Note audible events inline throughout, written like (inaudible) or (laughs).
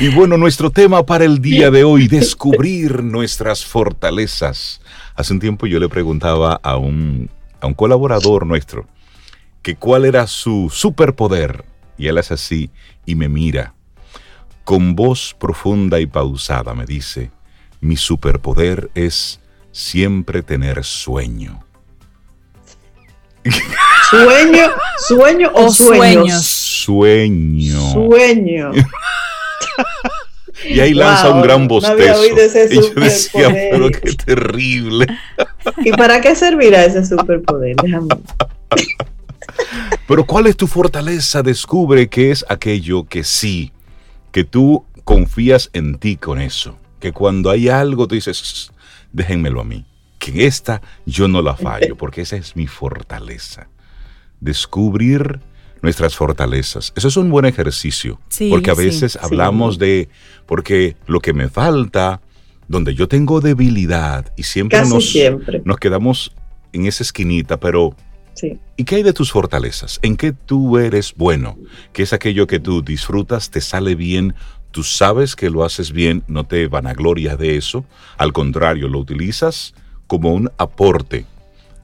Y bueno, nuestro tema para el día de hoy, (laughs) descubrir nuestras fortalezas. Hace un tiempo yo le preguntaba a un, a un colaborador nuestro que cuál era su superpoder. Y él es así y me mira. Con voz profunda y pausada me dice, mi superpoder es siempre tener sueño. ¿Sueño? ¿Sueño o, sueños? Sueño. Sueño. Y ahí lanza un gran bostezo. y yo decía, pero qué terrible. ¿Y para qué servirá ese superpoder? Déjame. Pero ¿cuál es tu fortaleza? Descubre qué es aquello que sí, que tú confías en ti con eso. Que cuando hay algo tú dices, déjenmelo a mí. Que en esta yo no la fallo, porque esa es mi fortaleza. Descubrir nuestras fortalezas. Eso es un buen ejercicio, porque a veces hablamos de, porque lo que me falta, donde yo tengo debilidad y siempre, nos, nos quedamos en esa esquinita, pero ¿y qué hay de tus fortalezas? ¿En qué tú eres bueno? ¿Qué es aquello que tú disfrutas, te sale bien? Tú sabes que lo haces bien, no te vanaglorias de eso, al contrario, lo utilizas como un aporte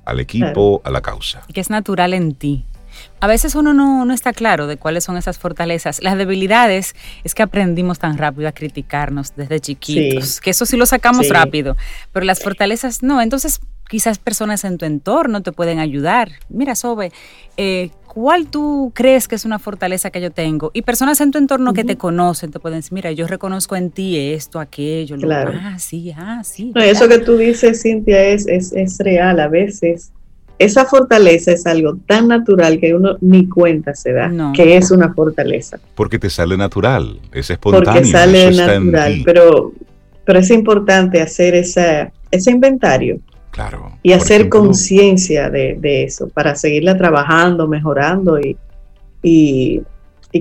al equipo, a la causa. Que es natural en ti. A veces uno no, está claro de cuáles son esas fortalezas. Las debilidades es que aprendimos tan rápido a criticarnos desde chiquitos, que eso sí lo sacamos rápido, pero las fortalezas no. Entonces, quizás personas en tu entorno te pueden ayudar. Mira, Sobe, eh, ¿cuál tú crees que es una fortaleza que yo tengo? Y personas en tu entorno que te conocen te pueden decir, mira, yo reconozco en ti esto, aquello, claro. lo, ah, sí, ah, sí. eso que tú dices, Cintia, es, es, es real. A veces esa fortaleza es algo tan natural que uno ni cuenta se da que es una fortaleza. Porque te sale natural, es espontáneo. Porque sale natural, pero, pero es importante hacer ese inventario. Claro. Y hacer conciencia de, eso para seguirla trabajando, mejorando y, y,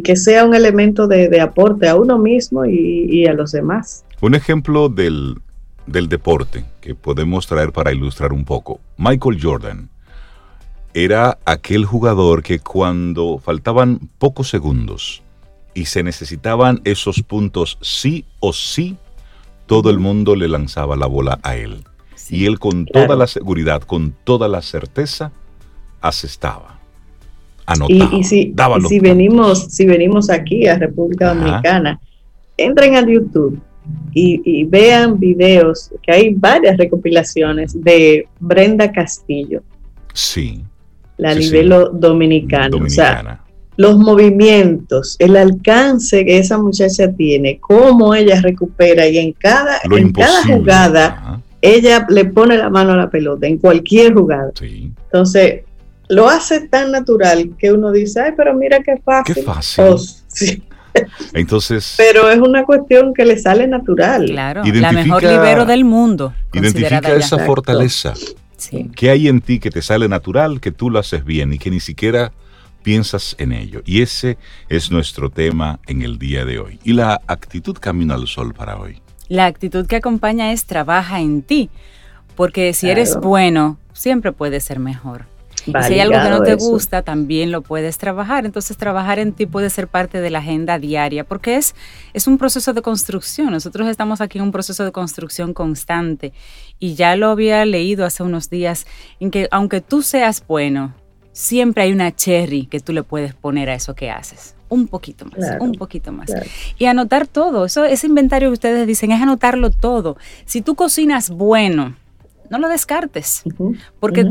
que sea un elemento de, aporte a uno mismo y, y, a los demás. Un ejemplo del, del deporte que podemos traer para ilustrar un poco. Michael Jordan era aquel jugador que cuando faltaban pocos segundos y se necesitaban esos puntos sí o sí, todo el mundo le lanzaba la bola a él. Y él con toda la seguridad, con toda la certeza, asestaba. Anotaba, y, si, si venimos, si venimos aquí a República Dominicana, entren a YouTube y, y, vean videos, que hay varias recopilaciones de Brenda Castillo. Sí. La nivel dominicano. O sea, los movimientos, el alcance que esa muchacha tiene, cómo ella recupera y en cada, en cada jugada ella le pone la mano a la pelota, en cualquier jugada. Entonces, lo hace tan natural que uno dice, ay, pero mira qué fácil. Qué fácil. Oh, (laughs) Entonces. Pero es una cuestión que le sale natural. Claro, la mejor libero del mundo. Identifica esa fortaleza. ¿Qué hay en ti que te sale natural, que tú lo haces bien y que ni siquiera piensas en ello? Y ese es nuestro tema en el día de hoy. Y la actitud camino al sol para hoy. La actitud que acompaña es trabaja en ti, porque si eres bueno, siempre puedes ser mejor si hay algo que no te gusta, también lo puedes trabajar. Entonces, trabajar en ti puede ser parte de la agenda diaria, porque es, es un proceso de construcción. Nosotros estamos aquí en un proceso de construcción constante. Y ya lo había leído hace unos días, en que aunque tú seas bueno, siempre hay una cherry que tú le puedes poner a eso que haces. Un poquito más, un poquito más. Y anotar todo. Eso, ese inventario que ustedes dicen es anotarlo todo. Si tú cocinas bueno, no lo descartes. Porque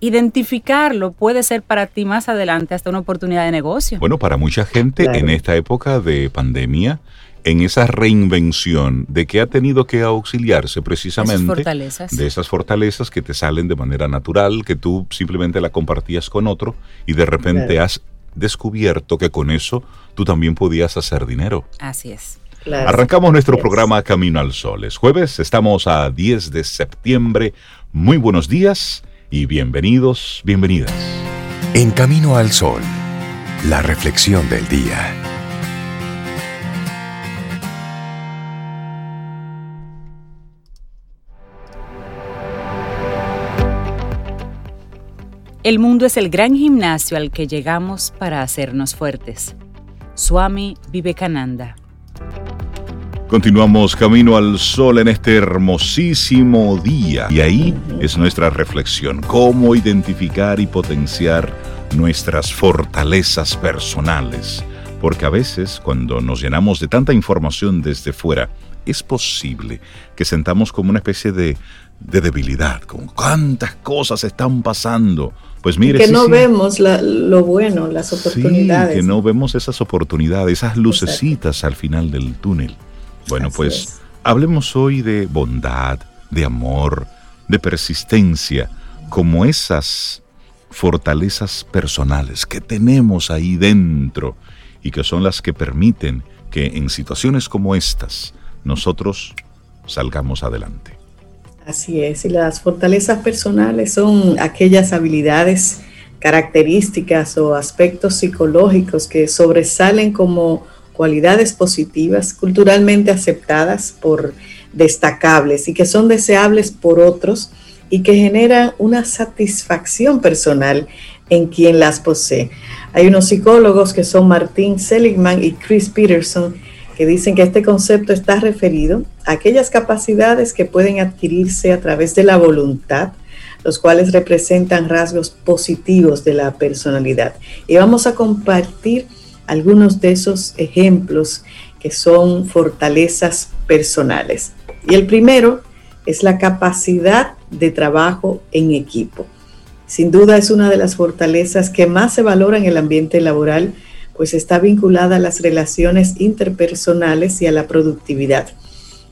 identificarlo puede ser para ti más adelante hasta una oportunidad de negocio. Bueno, para mucha gente en esta época de pandemia, en esa reinvención de que ha tenido que auxiliarse precisamente de esas fortalezas que te salen de manera natural, que tú simplemente la compartías con otro y de repente has descubierto que con eso tú también podías hacer dinero. Así es. Arrancamos nuestro programa Camino al Sol. Es jueves, estamos a 10 de septiembre. Muy buenos días y bienvenidos, bienvenidas. En Camino al Sol, la reflexión del día. El mundo es el gran gimnasio al que llegamos para hacernos fuertes. Swami Vivekananda. Continuamos camino al sol en este hermosísimo día y ahí es nuestra reflexión, cómo identificar y potenciar nuestras fortalezas personales. Porque a veces cuando nos llenamos de tanta información desde fuera, es posible que sentamos como una especie de, debilidad, con cuántas cosas están pasando. Pues mire, que no vemos lo bueno, las oportunidades. que no vemos esas oportunidades, esas lucecitas al final del túnel. Bueno, pues hablemos hoy de bondad, de amor, de persistencia, como esas fortalezas personales que tenemos ahí dentro y que son las que permiten que en situaciones como estas nosotros salgamos adelante. Así es, y las fortalezas personales son aquellas habilidades, características o aspectos psicológicos que sobresalen como cualidades positivas culturalmente aceptadas por destacables y que son deseables por otros y que generan una satisfacción personal en quien las posee. Hay unos psicólogos que son Martín Seligman y Chris Peterson que dicen que este concepto está referido a aquellas capacidades que pueden adquirirse a través de la voluntad, los cuales representan rasgos positivos de la personalidad. Y vamos a compartir algunos de esos ejemplos que son fortalezas personales. Y el primero es la capacidad de trabajo en equipo. Sin duda es una de las fortalezas que más se valora en el ambiente laboral, pues está vinculada a las relaciones interpersonales y a la productividad.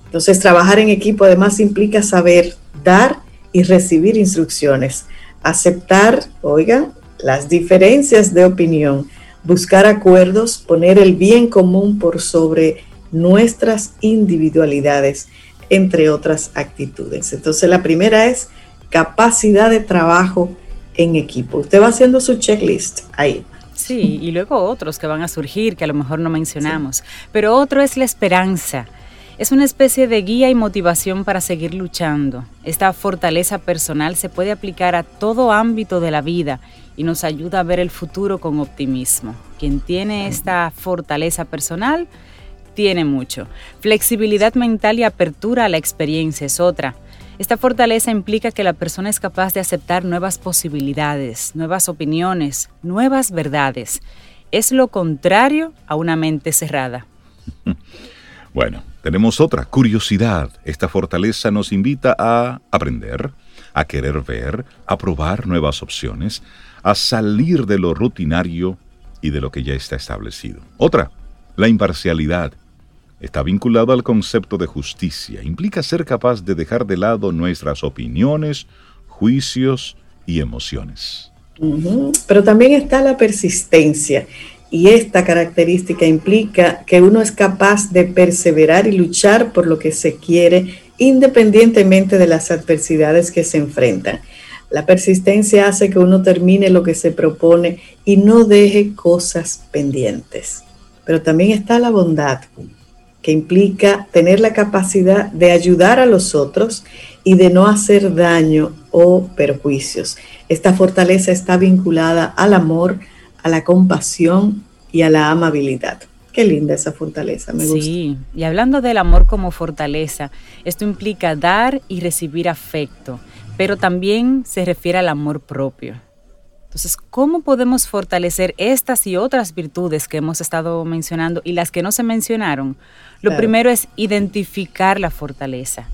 Entonces, trabajar en equipo además implica saber dar y recibir instrucciones, aceptar, oigan, las diferencias de opinión, buscar acuerdos, poner el bien común por sobre nuestras individualidades, entre otras actitudes. Entonces la primera es capacidad de trabajo en equipo. Usted va haciendo su checklist ahí. Sí, y luego otros que van a surgir que a lo mejor no mencionamos. Pero otro es la esperanza. Es una especie de guía y motivación para seguir luchando. Esta fortaleza personal se puede aplicar a todo ámbito de la vida y nos ayuda a ver el futuro con optimismo. Quien tiene esta fortaleza personal tiene mucho. Flexibilidad mental y apertura a la experiencia es otra. Esta fortaleza implica que la persona es capaz de aceptar nuevas posibilidades, nuevas opiniones, nuevas verdades. Es lo contrario a una mente cerrada. (laughs) Bueno, tenemos otra, curiosidad. Esta fortaleza nos invita a aprender, a querer ver, a probar nuevas opciones, a salir de lo rutinario y de lo que ya está establecido. Otra, la imparcialidad. Está vinculado al concepto de justicia. Implica ser capaz de dejar de lado nuestras opiniones, juicios y emociones. Pero también está la persistencia. Y esta característica implica que uno es capaz de perseverar y luchar por lo que se quiere independientemente de las adversidades que se enfrentan. La persistencia hace que uno termine lo que se propone y no deje cosas pendientes. Pero también está la bondad, que implica tener la capacidad de ayudar a los otros y de no hacer daño o perjuicios. Esta fortaleza está vinculada al amor, a la compasión y a la amabilidad. Qué linda esa fortaleza, me gusta. Sí, y hablando del amor como fortaleza, esto implica dar y recibir afecto, pero también se refiere al amor propio. Entonces, ¿cómo podemos fortalecer estas y otras virtudes que hemos estado mencionando y las que no se mencionaron? Lo primero es identificar la fortaleza.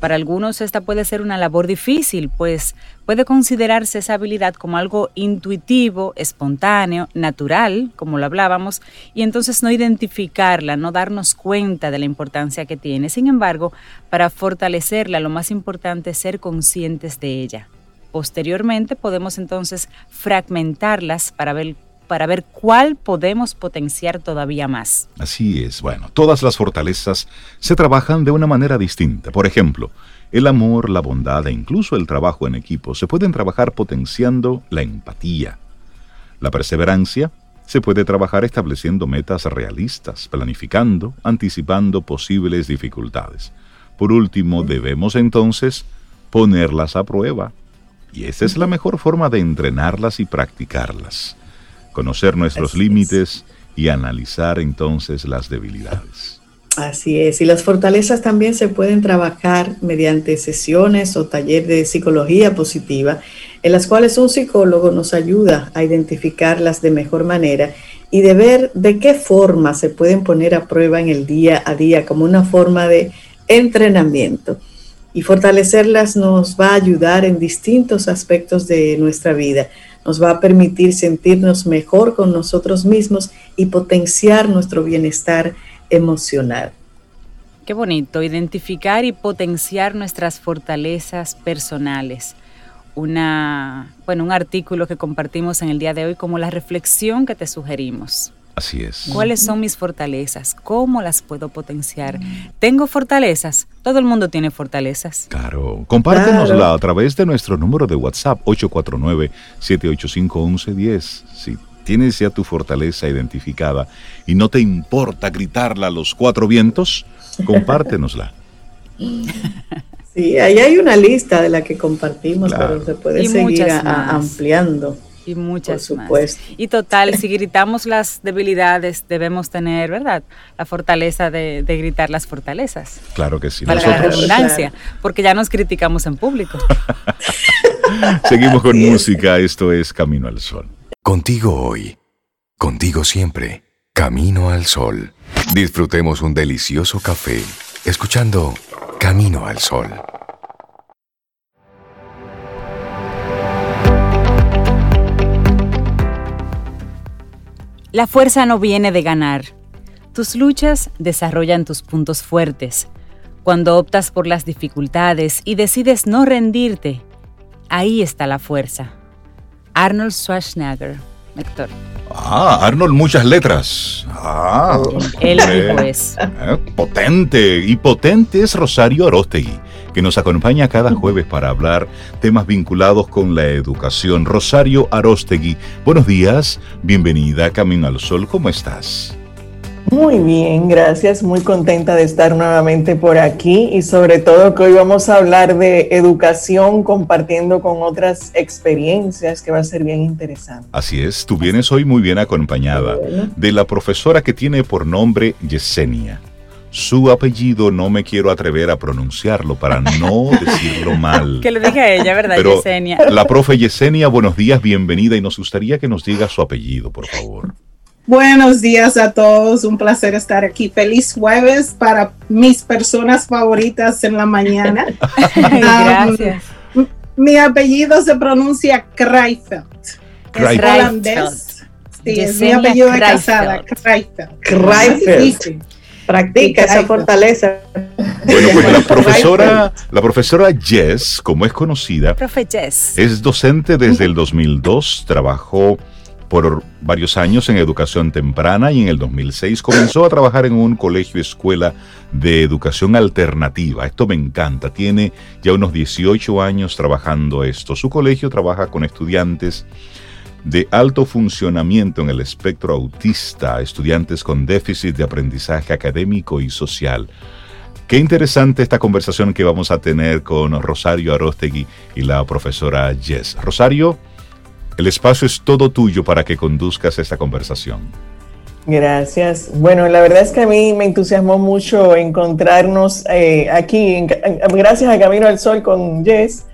Para algunos esta puede ser una labor difícil, pues puede considerarse esa habilidad como algo intuitivo, espontáneo, natural, como lo hablábamos, y entonces no identificarla, no darnos cuenta de la importancia que tiene. Sin embargo, para fortalecerla, lo más importante es ser conscientes de ella. Posteriormente podemos entonces fragmentarlas para ver para ver cuál podemos potenciar todavía más. Así es, bueno, todas las fortalezas se trabajan de una manera distinta. Por ejemplo, el amor, la bondad e incluso el trabajo en equipo se pueden trabajar potenciando la empatía. La perseverancia se puede trabajar estableciendo metas realistas, planificando, anticipando posibles dificultades. Por último, debemos entonces ponerlas a prueba. Y esa es la mejor forma de entrenarlas y practicarlas conocer nuestros límites y analizar entonces las debilidades. Así es, y las fortalezas también se pueden trabajar mediante sesiones o taller de psicología positiva, en las cuales un psicólogo nos ayuda a identificarlas de mejor manera y de ver de qué forma se pueden poner a prueba en el día a día como una forma de entrenamiento. Y fortalecerlas nos va a ayudar en distintos aspectos de nuestra vida nos va a permitir sentirnos mejor con nosotros mismos y potenciar nuestro bienestar emocional. Qué bonito, identificar y potenciar nuestras fortalezas personales. Una, bueno, un artículo que compartimos en el día de hoy como la reflexión que te sugerimos. Así es. ¿Cuáles son mis fortalezas? ¿Cómo las puedo potenciar? ¿Tengo fortalezas? Todo el mundo tiene fortalezas. Claro. Compártenosla a través de nuestro número de WhatsApp 849-785-1110. Si tienes ya tu fortaleza identificada y no te importa gritarla a los cuatro vientos, compártenosla. Sí, ahí hay una lista de la que compartimos, pero se puede seguir ampliando. Y muchas Por supuesto. Y total, si gritamos las debilidades, debemos tener, ¿verdad? La fortaleza de, gritar las fortalezas. Claro que sí. Para la redundancia, porque ya nos criticamos en público. (laughs) Seguimos con música, esto es Camino al Sol. Contigo hoy, contigo siempre, Camino al Sol. Disfrutemos un delicioso café, escuchando Camino al Sol. La fuerza no viene de ganar. Tus luchas desarrollan tus puntos fuertes. Cuando optas por las dificultades y decides no rendirte, ahí está la fuerza. Arnold Schwarzenegger, Héctor. Ah, Arnold, muchas letras. Ah, él. Eh, potente. Y potente es Rosario Arostegui que nos acompaña cada jueves para hablar temas vinculados con la educación. Rosario Arostegui, buenos días, bienvenida a Camino al Sol, ¿cómo estás? Muy bien, gracias, muy contenta de estar nuevamente por aquí y sobre todo que hoy vamos a hablar de educación compartiendo con otras experiencias que va a ser bien interesante. Así es, tú vienes hoy muy bien acompañada de la profesora que tiene por nombre Yesenia. Su apellido no me quiero atrever a pronunciarlo para no (laughs) decirlo mal. Que le dije a ella, ¿verdad, Yesenia? La profe Yesenia, buenos días, bienvenida y nos gustaría que nos diga su apellido, por favor. Buenos días a todos, un placer estar aquí. Feliz jueves para mis personas favoritas en la mañana. (laughs) Gracias. mi apellido se pronuncia Kreifeld. Es holandés. Sí, es mi apellido de casada, Kreifeld. Kreifeld. Practica esa fortaleza. Bueno, pues la (laughs) profesora, la profesora Jess, como es conocida, Jess. es docente desde el 2002, trabajó por varios años en educación temprana y en el 2006 comenzó a trabajar en un colegio escuela de educación alternativa. Esto me encanta. Tiene ya unos 18 años trabajando esto. Su colegio trabaja con estudiantes de alto funcionamiento en el espectro autista, estudiantes con déficit de aprendizaje académico y social. Qué interesante esta conversación que vamos a tener con Rosario Arostegui y la profesora Jess. Rosario, el espacio es todo tuyo para que conduzcas esta conversación. Gracias. Bueno, la verdad es que a mí me entusiasmó mucho encontrarnos eh, aquí, gracias a Camino al Sol con Jess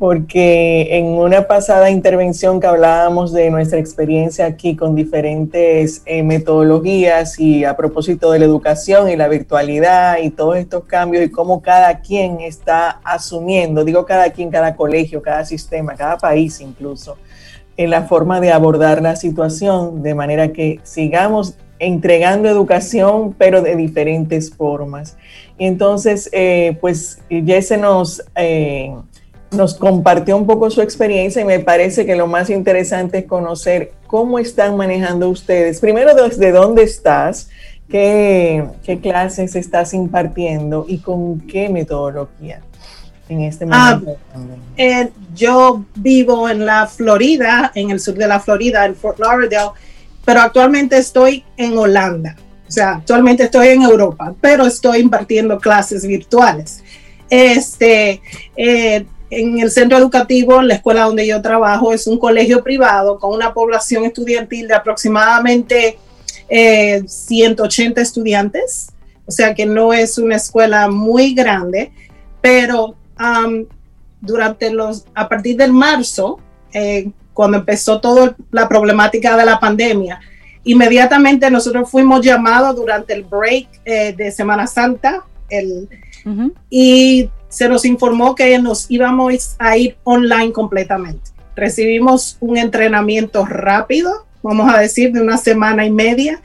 porque en una pasada intervención que hablábamos de nuestra experiencia aquí con diferentes eh, metodologías y a propósito de la educación y la virtualidad y todos estos cambios y cómo cada quien está asumiendo, digo cada quien, cada colegio, cada sistema, cada país incluso, en la forma de abordar la situación, de manera que sigamos entregando educación, pero de diferentes formas. Y entonces, eh, pues ya se nos... Eh, nos compartió un poco su experiencia y me parece que lo más interesante es conocer cómo están manejando ustedes. Primero, desde dónde estás, qué, clases estás impartiendo y con qué metodología en este ah, momento. Eh, yo vivo en la Florida, en el sur de la Florida, en Fort Lauderdale, pero actualmente estoy en Holanda. O sea, actualmente estoy en Europa, pero estoy impartiendo clases virtuales. Este, eh, en el centro educativo, la escuela donde yo trabajo, es un colegio privado con una población estudiantil de aproximadamente 180 eh, estudiantes, o sea que no es una escuela muy grande, pero durante los, a partir del marzo, eh, cuando empezó toda la problemática de la pandemia, inmediatamente nosotros fuimos llamados durante el break eh, de Semana Santa, el, y se nos informó que nos íbamos a ir online completamente. Recibimos un entrenamiento rápido, vamos a decir, de una semana y media.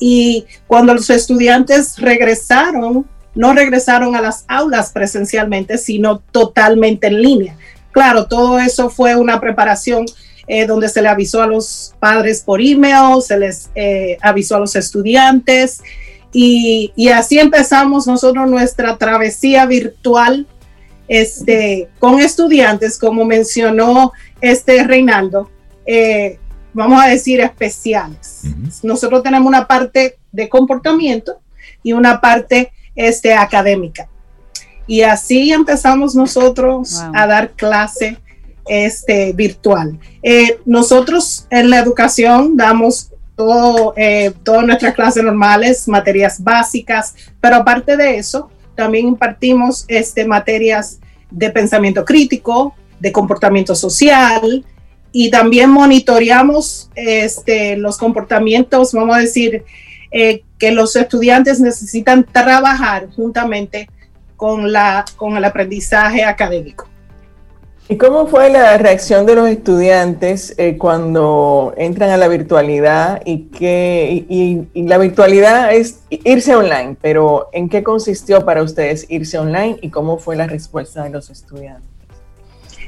Y cuando los estudiantes regresaron, no regresaron a las aulas presencialmente, sino totalmente en línea. Claro, todo eso fue una preparación eh, donde se le avisó a los padres por email, se les eh, avisó a los estudiantes y, así empezamos nosotros nuestra travesía virtual este, con estudiantes, como mencionó este Reinaldo, eh, vamos a decir especiales. Nosotros tenemos una parte de comportamiento y una parte este, académica. Y así empezamos nosotros a dar clase este, virtual. Eh, nosotros en la educación damos todo, eh, todas nuestras clases normales, materias básicas, pero aparte de eso, también impartimos este, materias de pensamiento crítico, de comportamiento social y también monitoreamos este, los comportamientos, vamos a decir, eh, que los estudiantes necesitan trabajar juntamente con, la, con el aprendizaje académico. ¿Y cómo fue la reacción de los estudiantes eh, cuando entran a la virtualidad y que y, la virtualidad es irse online, pero ¿en qué consistió para ustedes irse online y cómo fue la respuesta de los estudiantes?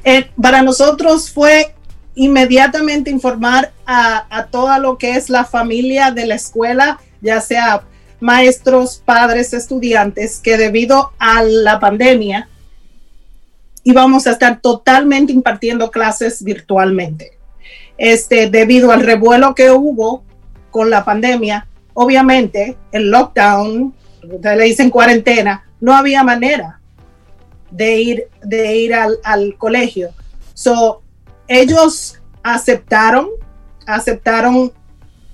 Eh, para nosotros fue inmediatamente informar a, a toda lo que es la familia de la escuela, ya sea maestros, padres, estudiantes, que debido a la pandemia, y vamos a estar totalmente impartiendo clases virtualmente. Este, debido al revuelo que hubo con la pandemia, obviamente el lockdown, ustedes le dicen cuarentena, no había manera de ir, de ir al, al colegio. So, ellos aceptaron, aceptaron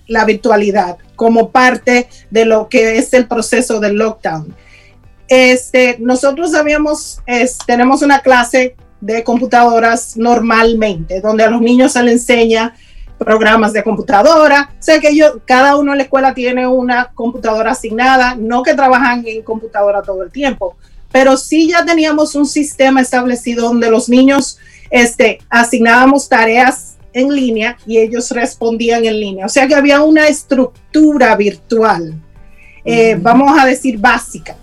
la virtualidad como parte de lo que es el proceso del lockdown. Este, nosotros sabíamos, tenemos una clase de computadoras normalmente, donde a los niños se les enseña programas de computadora. Sé que yo, cada uno en la escuela tiene una computadora asignada, no que trabajan en computadora todo el tiempo, pero sí ya teníamos un sistema establecido donde los niños este, asignábamos tareas en línea y ellos respondían en línea. O sea que había una estructura virtual, eh, vamos a decir básica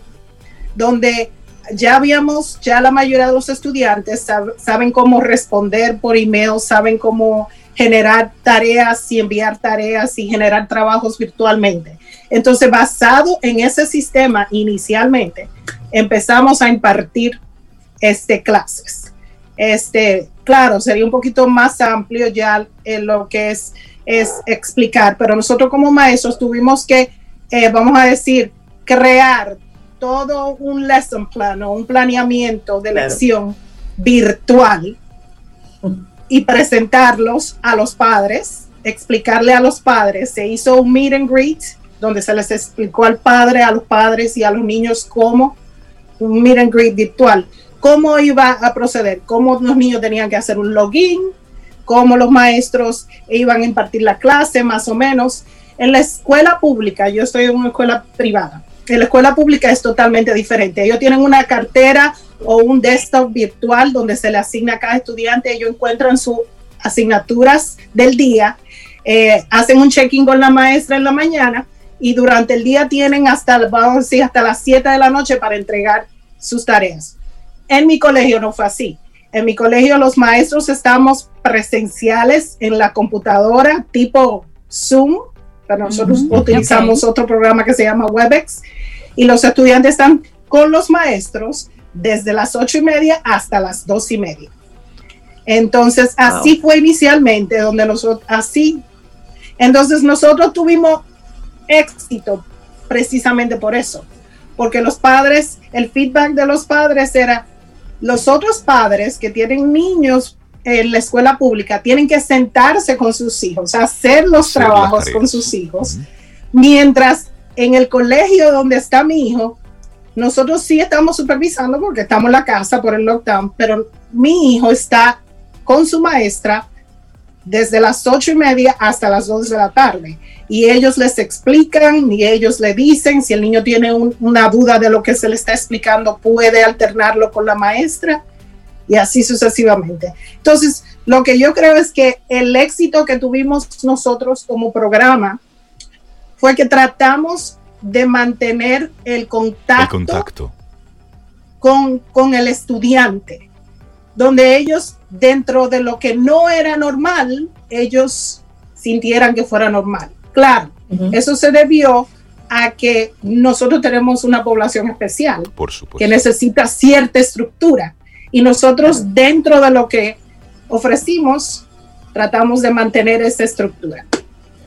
donde ya habíamos, ya la mayoría de los estudiantes saben cómo responder por email, saben cómo generar tareas y enviar tareas y generar trabajos virtualmente. Entonces, basado en ese sistema inicialmente, empezamos a impartir este, clases. Este, claro, sería un poquito más amplio ya en lo que es, es explicar, pero nosotros como maestros tuvimos que, eh, vamos a decir, crear todo un lesson plan o un planeamiento de lección virtual y presentarlos a los padres, explicarle a los padres. Se hizo un meet and greet donde se les explicó al padre, a los padres y a los niños cómo un meet and greet virtual, cómo iba a proceder, cómo los niños tenían que hacer un login, cómo los maestros iban a impartir la clase, más o menos. En la escuela pública, yo estoy en una escuela privada, en la escuela pública es totalmente diferente. Ellos tienen una cartera o un desktop virtual donde se le asigna a cada estudiante, ellos encuentran sus asignaturas del día, eh, hacen un check-in con la maestra en la mañana y durante el día tienen hasta, vamos a decir, hasta las 7 de la noche para entregar sus tareas. En mi colegio no fue así. En mi colegio los maestros estamos presenciales en la computadora tipo Zoom, pero nosotros utilizamos otro programa que se llama WebEx y los estudiantes están con los maestros desde las ocho y media hasta las dos y media. Entonces, así fue inicialmente, donde nosotros, así, entonces nosotros tuvimos éxito precisamente por eso, porque los padres, el feedback de los padres era, los otros padres que tienen niños en la escuela pública tienen que sentarse con sus hijos, hacer los trabajos con sus hijos, mientras en el colegio donde está mi hijo, nosotros sí estamos supervisando porque estamos en la casa por el lockdown, pero mi hijo está con su maestra desde las ocho y media hasta las dos de la tarde. Y ellos les explican y ellos le dicen si el niño tiene una duda de lo que se le está explicando, puede alternarlo con la maestra y así sucesivamente. Entonces, lo que yo creo es que el éxito que tuvimos nosotros como programa fue que tratamos de mantener el contacto, Con, con el estudiante, donde ellos, dentro de lo que no era normal, ellos sintieran que fuera normal. Claro, eso se debió a que nosotros tenemos una población especial Por que necesita cierta estructura y nosotros dentro de lo que ofrecimos tratamos de mantener esa estructura.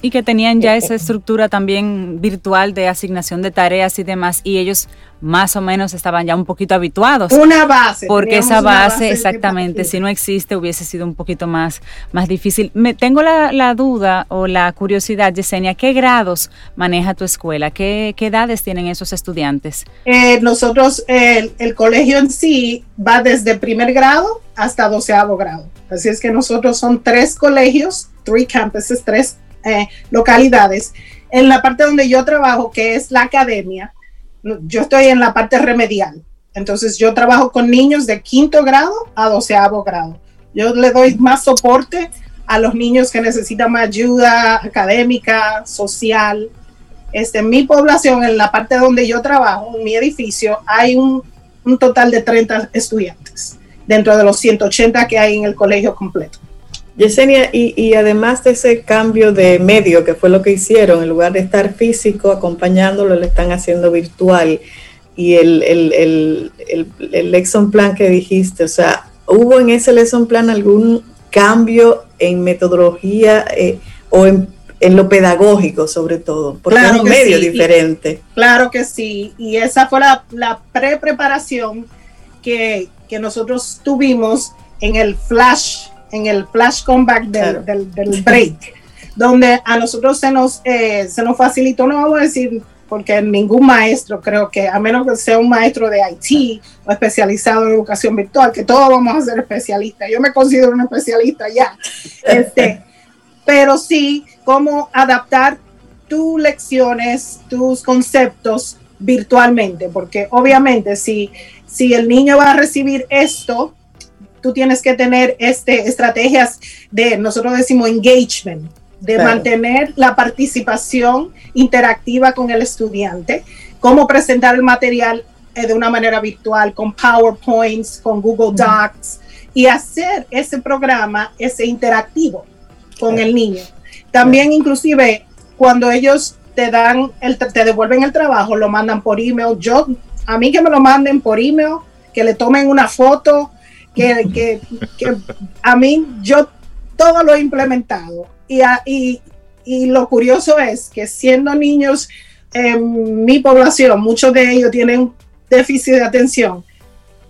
Y que tenían ya esa estructura también virtual de asignación de tareas y demás, y ellos más o menos estaban ya un poquito habituados. Una base. Porque esa base, exactamente, si no existe, hubiese sido un poquito más, más difícil. Me tengo la, duda o la curiosidad, Yesenia, ¿qué grados maneja tu escuela? ¿Qué, edades tienen esos estudiantes? Eh, nosotros, el, el colegio en sí va desde primer grado hasta doceavo grado. Así es que nosotros son tres colegios, three campuses, tres eh, localidades. En la parte donde yo trabajo, que es la academia, yo estoy en la parte remedial. Entonces yo trabajo con niños de quinto grado a doceavo grado. Yo le doy más soporte a los niños que necesitan más ayuda académica, social. Este, en mi población, en la parte donde yo trabajo, en mi edificio, hay un, un total de 30 estudiantes dentro de los 180 que hay en el colegio completo. Yesenia, y, además de ese cambio de medio, que fue lo que hicieron, en lugar de estar físico acompañándolo, lo están haciendo virtual. Y el, el, el, el, lesson plan que dijiste, o sea, ¿hubo en ese lesson plan algún cambio en metodología eh, o en, lo pedagógico sobre todo? Porque claro es un medio diferente. claro que sí, y esa fue la, la pre-preparación que, que nosotros tuvimos en el flash en el flash comeback del, del, break, (laughs) donde a nosotros se nos, eh, se nos facilitó, no vamos a decir, porque ningún maestro creo que, a menos que sea un maestro de IT o especializado en educación virtual, que todos vamos a ser especialistas. Yo me considero un especialista ya. (laughs) Este, pero sí, cómo adaptar tus lecciones, tus conceptos virtualmente, porque obviamente si, si el niño va a recibir esto tú tienes que tener este, estrategias de, nosotros decimos engagement, de mantener la participación interactiva con el estudiante, cómo presentar el material eh, de una manera virtual, con PowerPoints, con Google Docs, y hacer ese programa, ese interactivo con el niño. También inclusive cuando ellos te dan, el, te devuelven el trabajo, lo mandan por email. Yo, a mí que me lo manden por email, que le tomen una foto, que, a mí yo todo lo he implementado y, y, y, lo curioso es que siendo niños en mi población, muchos de ellos tienen déficit de atención.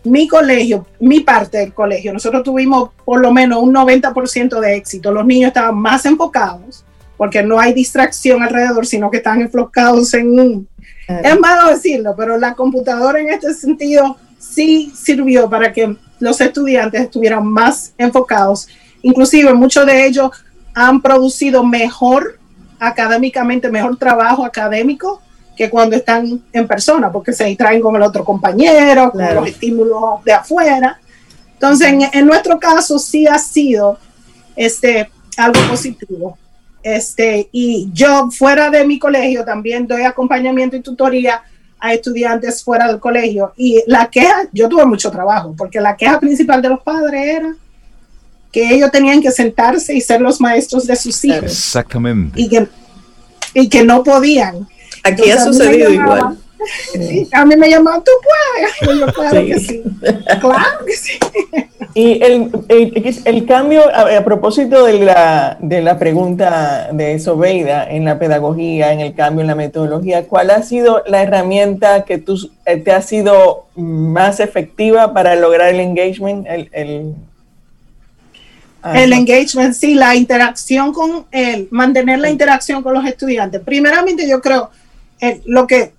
Mi colegio, mi parte del colegio, nosotros tuvimos por lo menos un 90% de éxito. Los niños estaban más enfocados porque no hay distracción alrededor, sino que están enfocados en un... Es malo decirlo, pero la computadora en este sentido sí sirvió para que los estudiantes estuvieran más enfocados. Inclusive muchos de ellos han producido mejor académicamente, mejor trabajo académico que cuando están en persona, porque se distraen con el otro compañero, con los estímulos de afuera. Entonces, en, nuestro caso sí ha sido este, algo positivo. Este, y yo fuera de mi colegio también doy acompañamiento y tutoría a estudiantes fuera del colegio. Y la queja, yo tuve mucho trabajo, porque la queja principal de los padres era que ellos tenían que sentarse y ser los maestros de sus hijos. Exactamente. Y que, y que no podían. Aquí ha sucedido igual. A mí me llamaban, tú puedes. Yo, claro que sí. Claro que sí. Y el, el, cambio, a, propósito de la, de la pregunta de Sobeida en la pedagogía, en el cambio en la metodología, ¿cuál ha sido la herramienta que tú, eh, te ha sido más efectiva para lograr el engagement? El, el, el engagement, sí, la interacción con él, mantener la interacción con los estudiantes. Primeramente, yo creo, eh, lo que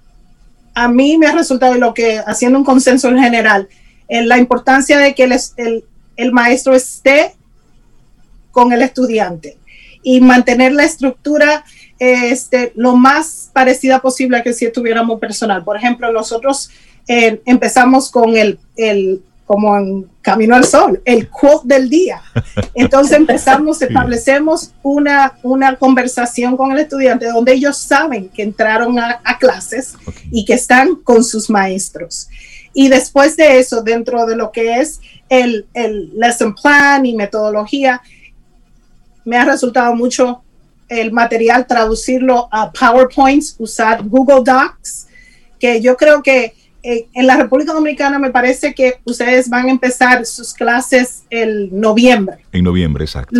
a mí me ha resultado lo que, haciendo un consenso en general, en la importancia de que el, el, maestro esté con el estudiante y mantener la estructura este, lo más parecida posible a que si estuviéramos personal. Por ejemplo, nosotros eh, empezamos con el, el, como en Camino al Sol, el quote del día. Entonces (laughs) empezamos, establecemos una, una conversación con el estudiante donde ellos saben que entraron a, clases y que están con sus maestros. Y después de eso, dentro de lo que es el, el lesson plan y metodología, me ha resultado mucho el material traducirlo a PowerPoints, usar Google Docs, que yo creo que en la República Dominicana me parece que ustedes van a empezar sus clases el noviembre. En noviembre, exacto.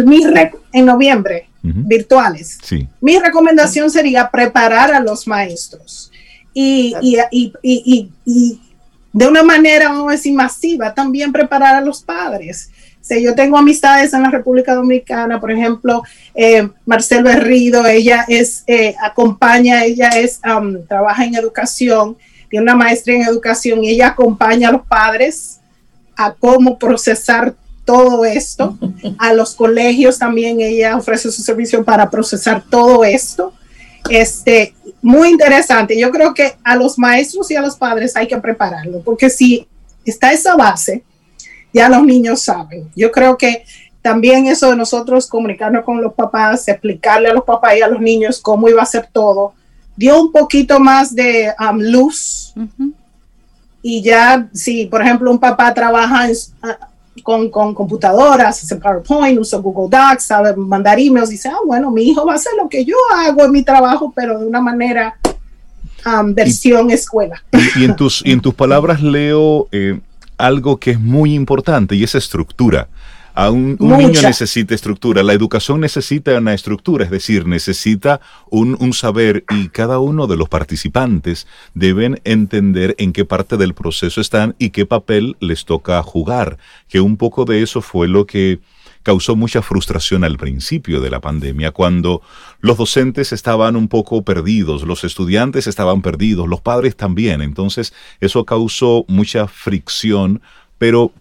en noviembre, virtuales. Sí. Mi recomendación sería preparar a los maestros y, y, y, y de una manera, vamos a decir, masiva, también preparar a los padres. Yo tengo amistades en la República Dominicana, por ejemplo, eh, Marcel Berrido, ella es, eh, acompaña, ella es, um, trabaja en educación, tiene una maestría en educación y ella acompaña a los padres a cómo procesar todo esto. (laughs) A los colegios también ella ofrece su servicio para procesar todo esto. Este, muy interesante. Yo creo que a los maestros y a los padres hay que prepararlo, porque si está esa base, ya los niños saben. Yo creo que también eso de nosotros comunicarnos con los papás, explicarle a los papás y a los niños cómo iba a ser todo, dio un poquito más de um, luz. Y ya, si por ejemplo un papá trabaja en, con, con computadoras, hace PowerPoint, usa Google Docs, sabe mandar emails, dice, ah, bueno, mi hijo va a hacer lo que yo hago en mi trabajo, pero de una manera um, versión escuela. Y, en tus, y en tus palabras leo eh, algo que es muy importante y es estructura. A un, niño necesita estructura, la educación necesita una estructura, es decir, necesita un, un, saber y cada uno de los participantes deben entender en qué parte del proceso están y qué papel les toca jugar, que un poco de eso fue lo que causó mucha frustración al principio de la pandemia, cuando los docentes estaban un poco perdidos, los estudiantes estaban perdidos, los padres también, entonces eso causó mucha fricción, pero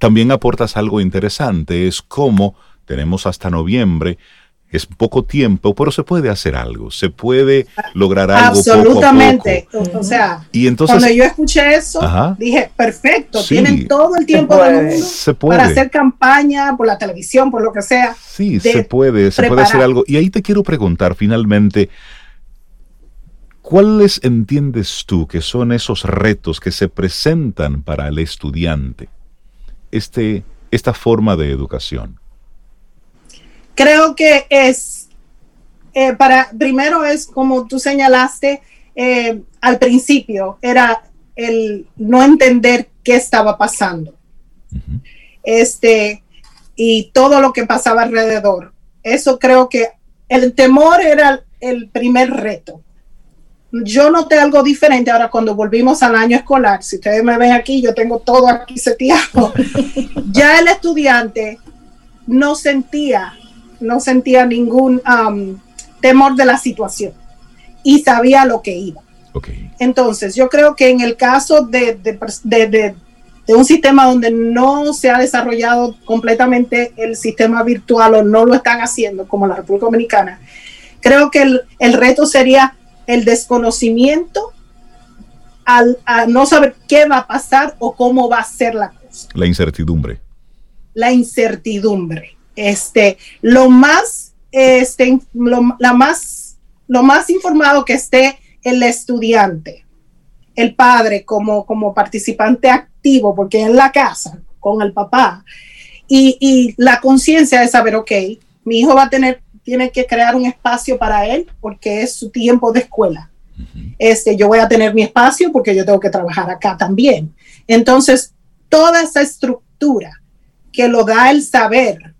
también aportas algo interesante, es cómo tenemos hasta noviembre, es poco tiempo, pero se puede hacer algo, se puede lograr algo. Absolutamente. O sea, y entonces, cuando yo escuché eso, dije, perfecto, tienen todo el tiempo del mundo para hacer campaña por la televisión, por lo que sea. Sí, se puede, se puede hacer algo. Y ahí te quiero preguntar finalmente, ¿cuáles entiendes tú que son esos retos que se presentan para el estudiante? Este, esta forma de educación? Creo que es, eh, para, primero es como tú señalaste eh, al principio, era el no entender qué estaba pasando. Este, y todo lo que pasaba alrededor. Eso creo que el temor era el primer reto yo noté algo diferente ahora cuando volvimos al año escolar. Si ustedes me ven aquí, yo tengo todo aquí seteado. (laughs) ya el estudiante no sentía, no sentía ningún um, temor de la situación y sabía lo que iba. Entonces, yo creo que en el caso de, de un sistema donde no se ha desarrollado completamente el sistema virtual o no lo están haciendo, como la República Dominicana, creo que el, el reto sería el desconocimiento al a no saber qué va a pasar o cómo va a ser la cosa. La incertidumbre. La incertidumbre. Este, lo más, este, lo, la más, lo más informado que esté el estudiante, el padre como, como participante activo, porque en la casa, con el papá, y, y la conciencia de saber, ok, mi hijo va a tener, tiene que crear un espacio para él porque es su tiempo de escuela. Este, yo voy a tener mi espacio porque yo tengo que trabajar acá también. Entonces, toda esa estructura que lo da el saber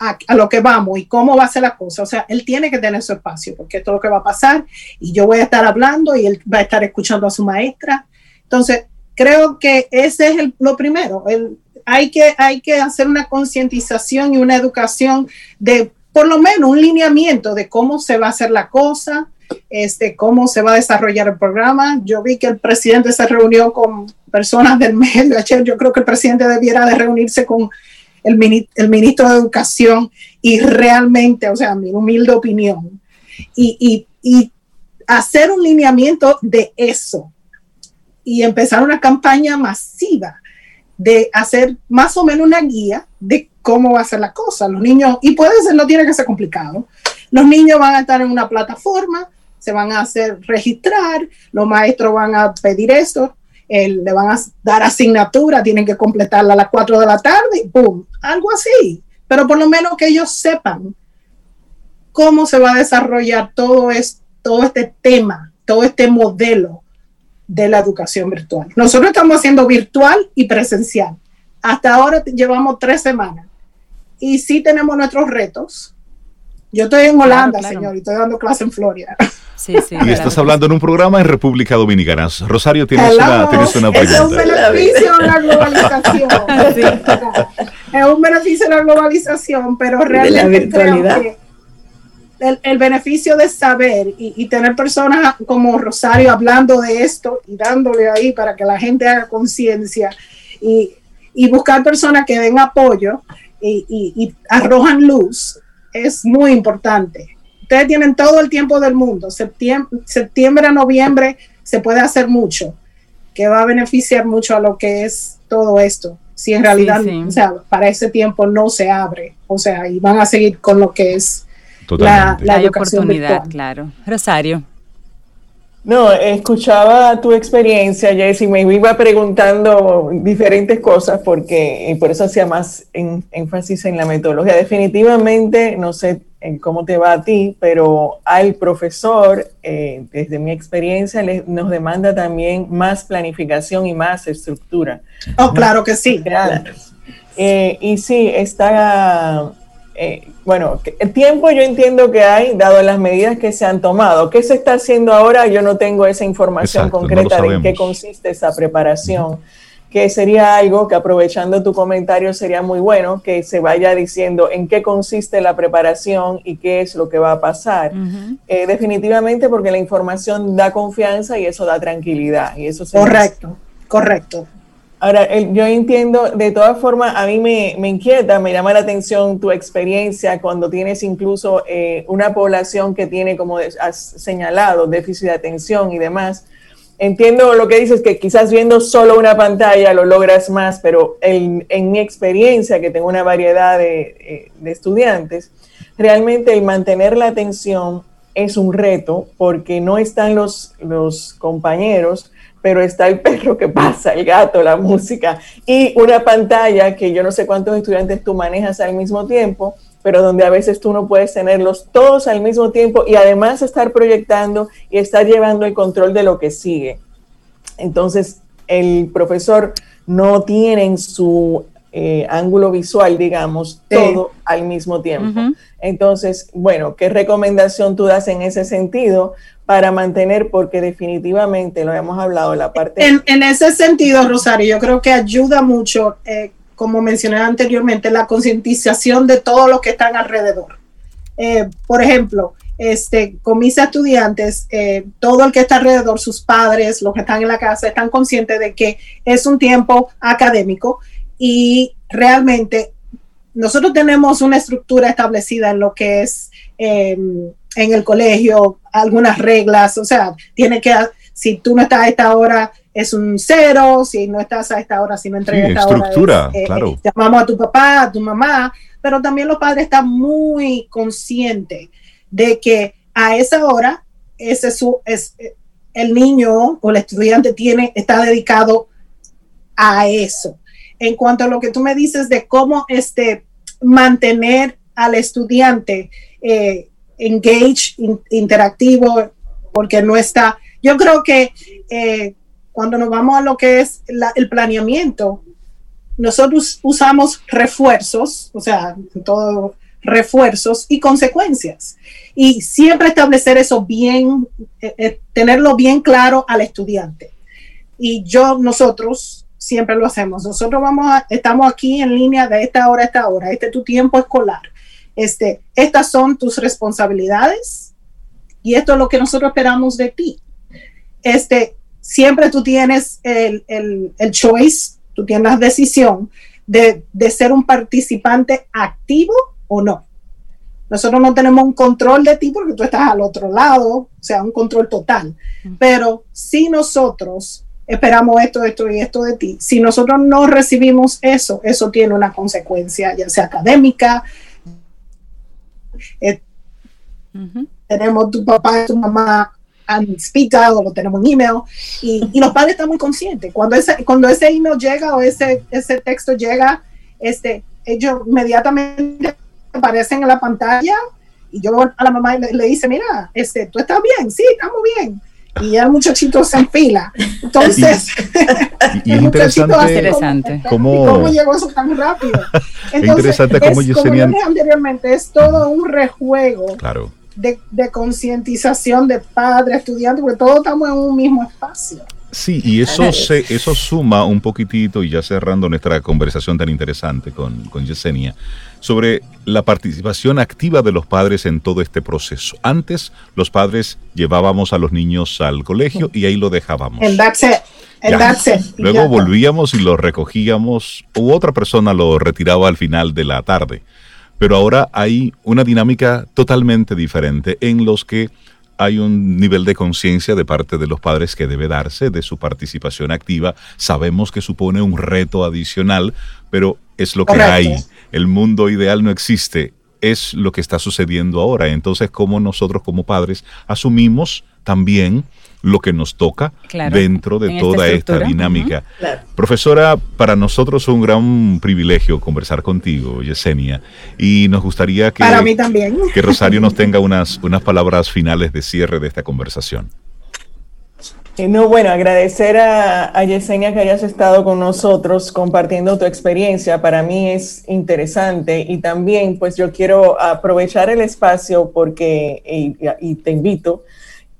a, lo que vamos y cómo va a ser la cosa. O sea, él tiene que tener su espacio porque esto es lo que va a pasar y yo voy a estar hablando y él va a estar escuchando a su maestra. Entonces, creo que ese es lo primero. El, hay, que, hay que hacer una concientización y una educación de por lo menos un lineamiento de cómo se va a hacer la cosa, este, cómo se va a desarrollar el programa. Yo vi que el presidente se reunió con personas del medio. Yo creo que el presidente debiera de reunirse con el, el ministro de Educación y realmente, o sea, mi humilde opinión, y, y, y hacer un lineamiento de eso y empezar una campaña masiva de hacer más o menos una guía de cómo va a ser la cosa. Los niños, y puede ser, no tiene que ser complicado. Los niños van a estar en una plataforma, se van a hacer registrar, los maestros van a pedir esto, le van a dar asignatura, tienen que completarla a las 4 de la tarde, ¡pum! Algo así. Pero por lo menos que ellos sepan cómo se va a desarrollar todo, es, todo este tema, todo este modelo de la educación virtual. Nosotros estamos haciendo virtual y presencial. Hasta ahora llevamos tres semanas y sí tenemos nuestros retos. Yo estoy en Holanda, señor, y estoy dando clase en Florida. Sí, sí, y estás hablando en un programa en República Dominicana. Rosario, tienes, una, tienes una pregunta. Es un beneficio de la globalización. Es un beneficio de la globalización, pero realmente creo que el, beneficio de saber y, y, tener personas como Rosario hablando de esto y dándole ahí para que la gente haga conciencia y, y, buscar personas que den apoyo y, y arrojan luz es muy importante ustedes tienen todo el tiempo del mundo, septiembre, septiembre a noviembre se puede hacer mucho, que va a beneficiar mucho a lo que es todo esto. Si en realidad, o sea, para ese tiempo no se abre, o sea, y van a seguir con lo que es la, la oportunidad, claro. Rosario. No, escuchaba tu experiencia, Jessy, me iba preguntando diferentes cosas porque y por eso hacía más énfasis en la metodología. Definitivamente, no sé cómo te va a ti, pero al profesor, eh, desde mi experiencia, nos demanda también más planificación y más estructura. Oh, claro que sí. Eh, y sí, está eh, bueno, el tiempo yo entiendo que hay, dado las medidas que se han tomado. ¿Qué se está haciendo ahora? Yo no tengo esa información concreta de en qué consiste esa preparación. Que sería algo que aprovechando tu comentario sería muy bueno que se vaya diciendo en qué consiste la preparación y qué es lo que va a pasar. Eh, definitivamente porque la información da confianza y eso da tranquilidad. Y eso correcto, correcto. Ahora, yo entiendo, de todas formas, a mí me, inquieta, me llama la atención tu experiencia cuando tienes incluso eh, una población que tiene, como has señalado, déficit de atención y demás. Entiendo lo que dices, que quizás viendo solo una pantalla lo logras más, pero en, mi experiencia, que tengo una variedad de, eh, de estudiantes, realmente el mantener la atención es un reto porque no están los, los compañeros pero está el perro que pasa, el gato, la música y una pantalla que yo no sé cuántos estudiantes tú manejas al mismo tiempo, pero donde a veces tú no puedes tenerlos todos al mismo tiempo y además estar proyectando y estar llevando el control de lo que sigue. Entonces, el profesor no tiene en su eh, ángulo visual, digamos, todo al mismo tiempo. Entonces, bueno, ¿qué recomendación tú das en ese sentido para mantener, porque definitivamente lo hemos hablado, la parte... En, ese sentido, Rosario, yo creo que ayuda mucho, eh, como mencioné anteriormente, la concientización de todos los que están alrededor. Eh, por ejemplo, este, con mis estudiantes, eh, todo el que está alrededor, sus padres, los que están en la casa, están conscientes de que es un tiempo académico y realmente nosotros tenemos una estructura establecida en lo que es em, en el colegio, algunas reglas, o sea, tiene que, si tú no estás a esta hora, es un cero, si no estás a esta hora, si no entregas a esta estructura, hora, eh, claro. llamamos a tu papá, a tu mamá, pero también los padres están muy conscientes de que a esa hora ese su, es, el niño o el estudiante tiene, está dedicado a eso. En cuanto a lo que tú me dices de cómo este, mantener al estudiante eh, engaged, interactivo, porque no está, yo creo que eh, cuando nos vamos a lo que es el planeamiento, nosotros usamos refuerzos, o sea, todo refuerzos y consecuencias. Y siempre establecer eso bien, eh, eh, tenerlo bien claro al estudiante. Y yo, nosotros siempre lo hacemos. Nosotros vamos a, estamos aquí en línea de esta hora a esta hora. Este es tu tiempo escolar. Este, estas son tus responsabilidades y esto es lo que nosotros esperamos de ti. Este, siempre tú tienes el, el, el choice, tú tienes la decisión de, de ser un participante activo o no. Nosotros no tenemos un control de ti porque tú estás al otro lado, o sea, un control total. Pero si nosotros esperamos esto, esto y esto de ti, si nosotros no recibimos eso, eso tiene una consecuencia, ya sea académica. Eh, tenemos tu papá y tu mamá en speak o lo tenemos en email y, y, los padres están muy conscientes. Cuando ese, cuando ese email llega o ese, ese texto llega, este, ellos inmediatamente aparecen en la pantalla y yo a la mamá le, dice, mira, este, tú estás bien, sí, estamos bien. Y ya (laughs) el muchachito se enfila. Entonces, y, es interesante, cómo, cómo, llegó eso tan rápido. (laughs) es interesante cómo yo como dije anteriormente, es todo un rejuego claro. de, de concientización de padres, estudiantes, porque todos estamos en un mismo espacio. Sí, y eso, se, eso suma un poquitito, y ya cerrando nuestra conversación tan interesante con, con Yesenia, sobre la participación activa de los padres en todo este proceso. Antes los padres llevábamos a los niños al colegio y ahí lo dejábamos. Luego volvíamos y lo recogíamos u otra persona lo retiraba al final de la tarde. Pero ahora hay una dinámica totalmente diferente en los que hay un nivel de conciencia de parte de los padres que debe darse de su participación activa. Sabemos que supone un reto adicional, pero es lo que hay. El mundo ideal no existe. Es lo que está sucediendo ahora. Entonces, ¿cómo nosotros como padres asumimos también lo que nos toca dentro de toda esta, dinámica. Profesora, para nosotros es un gran privilegio conversar contigo, Yesenia, y nos gustaría que, para mí también. que Rosario nos (laughs) tenga unas, unas palabras finales de cierre de esta conversación. Eh, no, bueno, agradecer a, Yesenia que hayas estado con nosotros compartiendo tu experiencia. Para mí es interesante y también pues yo quiero aprovechar el espacio porque, y, te invito,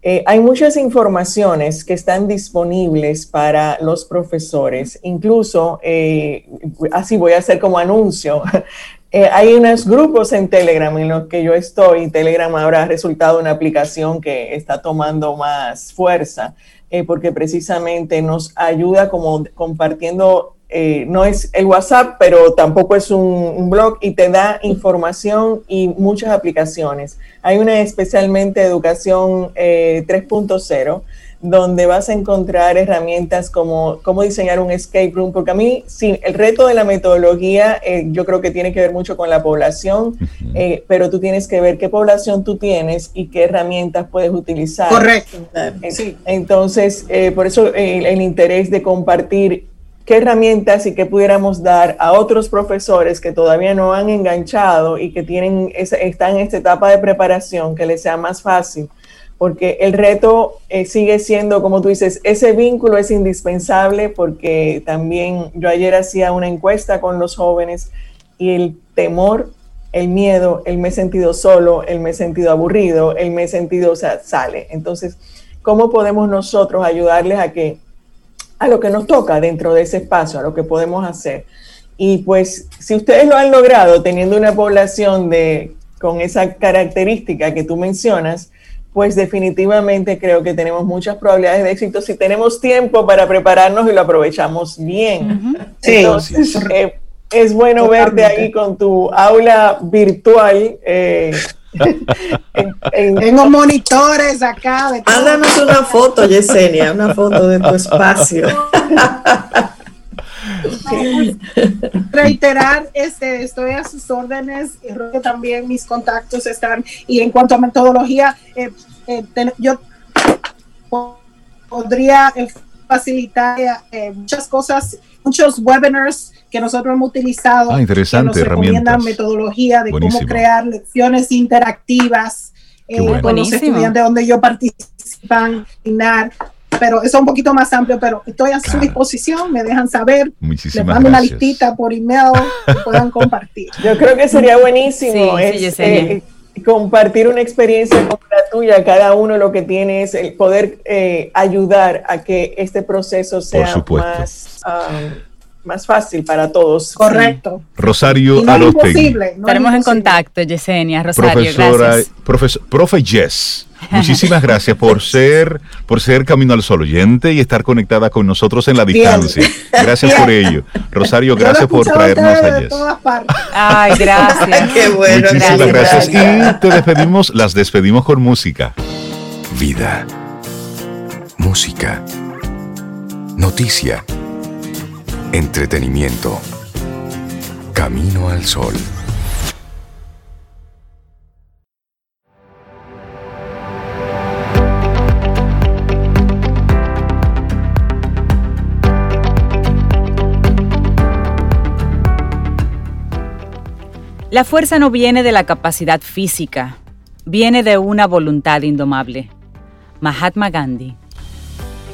eh, hay muchas informaciones que están disponibles para los profesores. Incluso, eh, así voy a hacer como anuncio, (laughs) hay unos grupos en Telegram en los que yo estoy. Telegram ahora ha resultado una aplicación que está tomando más fuerza eh, porque precisamente nos ayuda como compartiendo, eh, no es el WhatsApp, pero tampoco es un, blog y te da información y muchas aplicaciones. Hay una especialmente educación 3.0 eh, donde vas a encontrar herramientas como cómo diseñar un escape room, porque a mí, sí, el reto de la metodología eh, yo creo que tiene que ver mucho con la población, eh, pero tú tienes que ver qué población tú tienes y qué herramientas puedes utilizar. Correcto. sí. Entonces, eh, por eso el interés de compartir qué herramientas y qué pudiéramos dar a otros profesores que todavía no han enganchado y que tienen están en esta etapa de preparación, que les sea más fácil porque el reto eh, sigue siendo, como tú dices, ese vínculo es indispensable porque también yo ayer hacía una encuesta con los jóvenes y el temor, el miedo, el me he sentido solo, el me he sentido aburrido, el me he sentido, o sea, sale. Entonces, ¿cómo podemos nosotros ayudarles a que, a lo que nos toca dentro de ese espacio, a lo que podemos hacer? Y pues, si ustedes lo han logrado teniendo una población de con esa característica que tú mencionas, pues definitivamente creo que tenemos muchas probabilidades de éxito si tenemos tiempo para prepararnos y lo aprovechamos bien. Entonces, eh, es bueno verte ahí con tu aula virtual. Eh, Tengo monitores acá. Mándanos una foto, Yesenia, una foto de tu espacio. Reiterar, este, estoy a sus órdenes, creo que también mis contactos están, y en cuanto a metodología, eh, eh, yo podría eh, facilitar muchas cosas, muchos webinars que nosotros hemos utilizado, ah, interesante, que nos recomiendan metodología de cómo crear lecciones interactivas con los estudiantes donde yo participan, pero eso es un poquito más amplio, pero estoy a su disposición, me dejan saber, Muchísimas les mando una listita por email que (laughs) puedan compartir. Yo creo que sería buenísimo eh, compartir una experiencia como la tuya, cada uno lo que tiene es el poder eh, ayudar a que este proceso sea más... Um, más fácil para todos. Correcto. Rosario no imposible, Estaremos en contacto, Yesenia, Rosario. Profesora, gracias. Profesor, profe Jess. (laughs) Muchísimas gracias por ser, por ser Camino al Sol oyente y estar conectada con nosotros en la distancia. Gracias por ello. Rosario, gracias por traernos a Jess. Ay, gracias. (laughs) Qué bueno. Muchísimas gracias. Y te despedimos, las despedimos con música. Vida. Música. Noticia. Entretenimiento. Camino al sol. La fuerza no viene de la capacidad física, viene de una voluntad indomable. Mahatma Gandhi.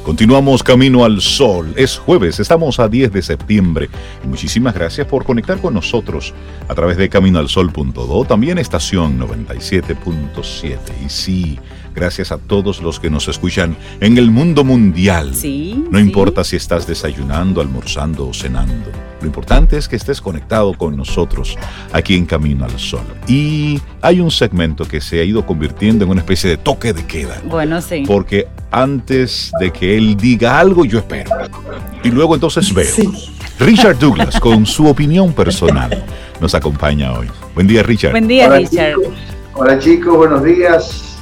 Continuamos camino al sol. Es jueves, estamos a 10 de septiembre. muchísimas gracias por conectar con nosotros a través de caminoalsol.do, también estación 97.7. Y sí, Gracias a todos los que nos escuchan en el mundo mundial. Sí. No importa si estás desayunando, almorzando o cenando. Lo importante es que estés conectado con nosotros aquí en Camino al Sol. Y hay un segmento que se ha ido convirtiendo en una especie de toque de queda. Bueno, sí. Porque antes de que él diga algo, yo espero. Y luego entonces veo. Richard Douglas, (laughs) con su opinión personal, nos acompaña hoy. Buen día, Richard. Buen día, Richard. Hola, chicos. Buenos días.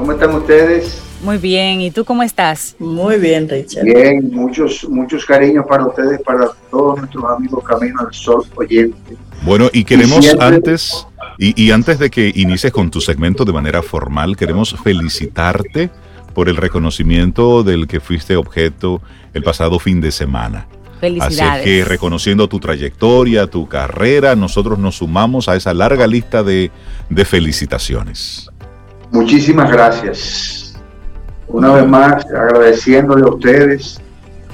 ¿Cómo están ustedes? Muy bien, ¿y tú cómo estás? Muy bien, Richard. Bien, muchos, muchos cariños para ustedes, para todos nuestros amigos Camino al Sol oyentes. Bueno, y queremos antes, y, y antes de que inicies con tu segmento de manera formal, queremos felicitarte por el reconocimiento del que fuiste objeto el pasado fin de semana. Felicidades. Así que reconociendo tu trayectoria, tu carrera, nosotros nos sumamos a esa larga lista de, de felicitaciones. Muchísimas gracias. Una vez más, agradeciéndole a ustedes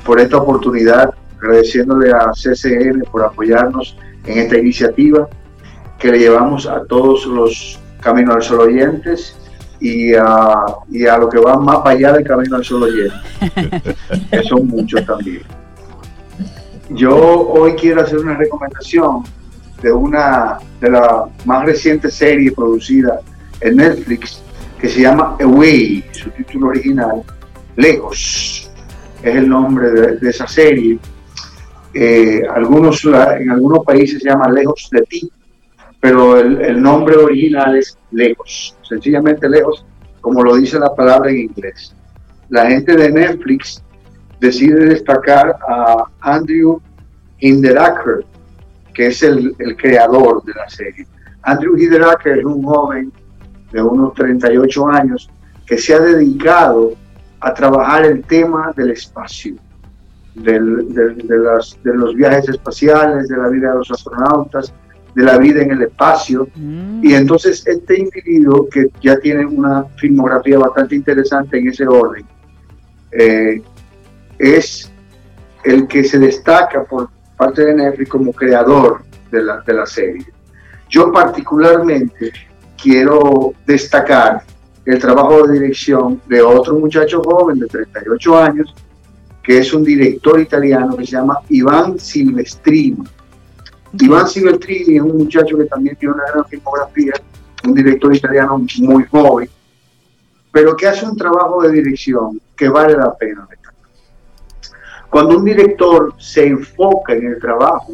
por esta oportunidad, agradeciéndole a CCN por apoyarnos en esta iniciativa que le llevamos a todos los Camino al Sol oyentes y a, y a lo que va más allá del Camino al Sol oyente, (laughs) que son muchos también. Yo hoy quiero hacer una recomendación de una de la más reciente serie producida en Netflix se llama Away, su título original, Lejos, es el nombre de, esa serie. Eh, algunos, en algunos países se llama Lejos de ti, pero el, nombre original es Lejos, sencillamente Lejos, como lo dice la palabra en inglés. La gente de Netflix decide destacar a Andrew Hinderaker, que es el, el creador de la serie. Andrew Hinderaker es un joven de unos 38 años, que se ha dedicado a trabajar el tema del espacio, de, los viajes espaciales, de la vida de los astronautas, de la vida en el espacio. Mm. Y entonces este individuo, que ya tiene una filmografía bastante interesante en ese orden, eh, es el que se destaca por parte de Netflix como creador de la, de la serie. Yo particularmente quiero destacar el trabajo de dirección de otro muchacho joven de 38 años, que es un director italiano que se llama Iván Silvestrini. Iván Silvestrini es un muchacho que también tiene una gran filmografía un director italiano muy joven, pero que hace un trabajo de dirección que vale la pena. Cuando un director se enfoca en el trabajo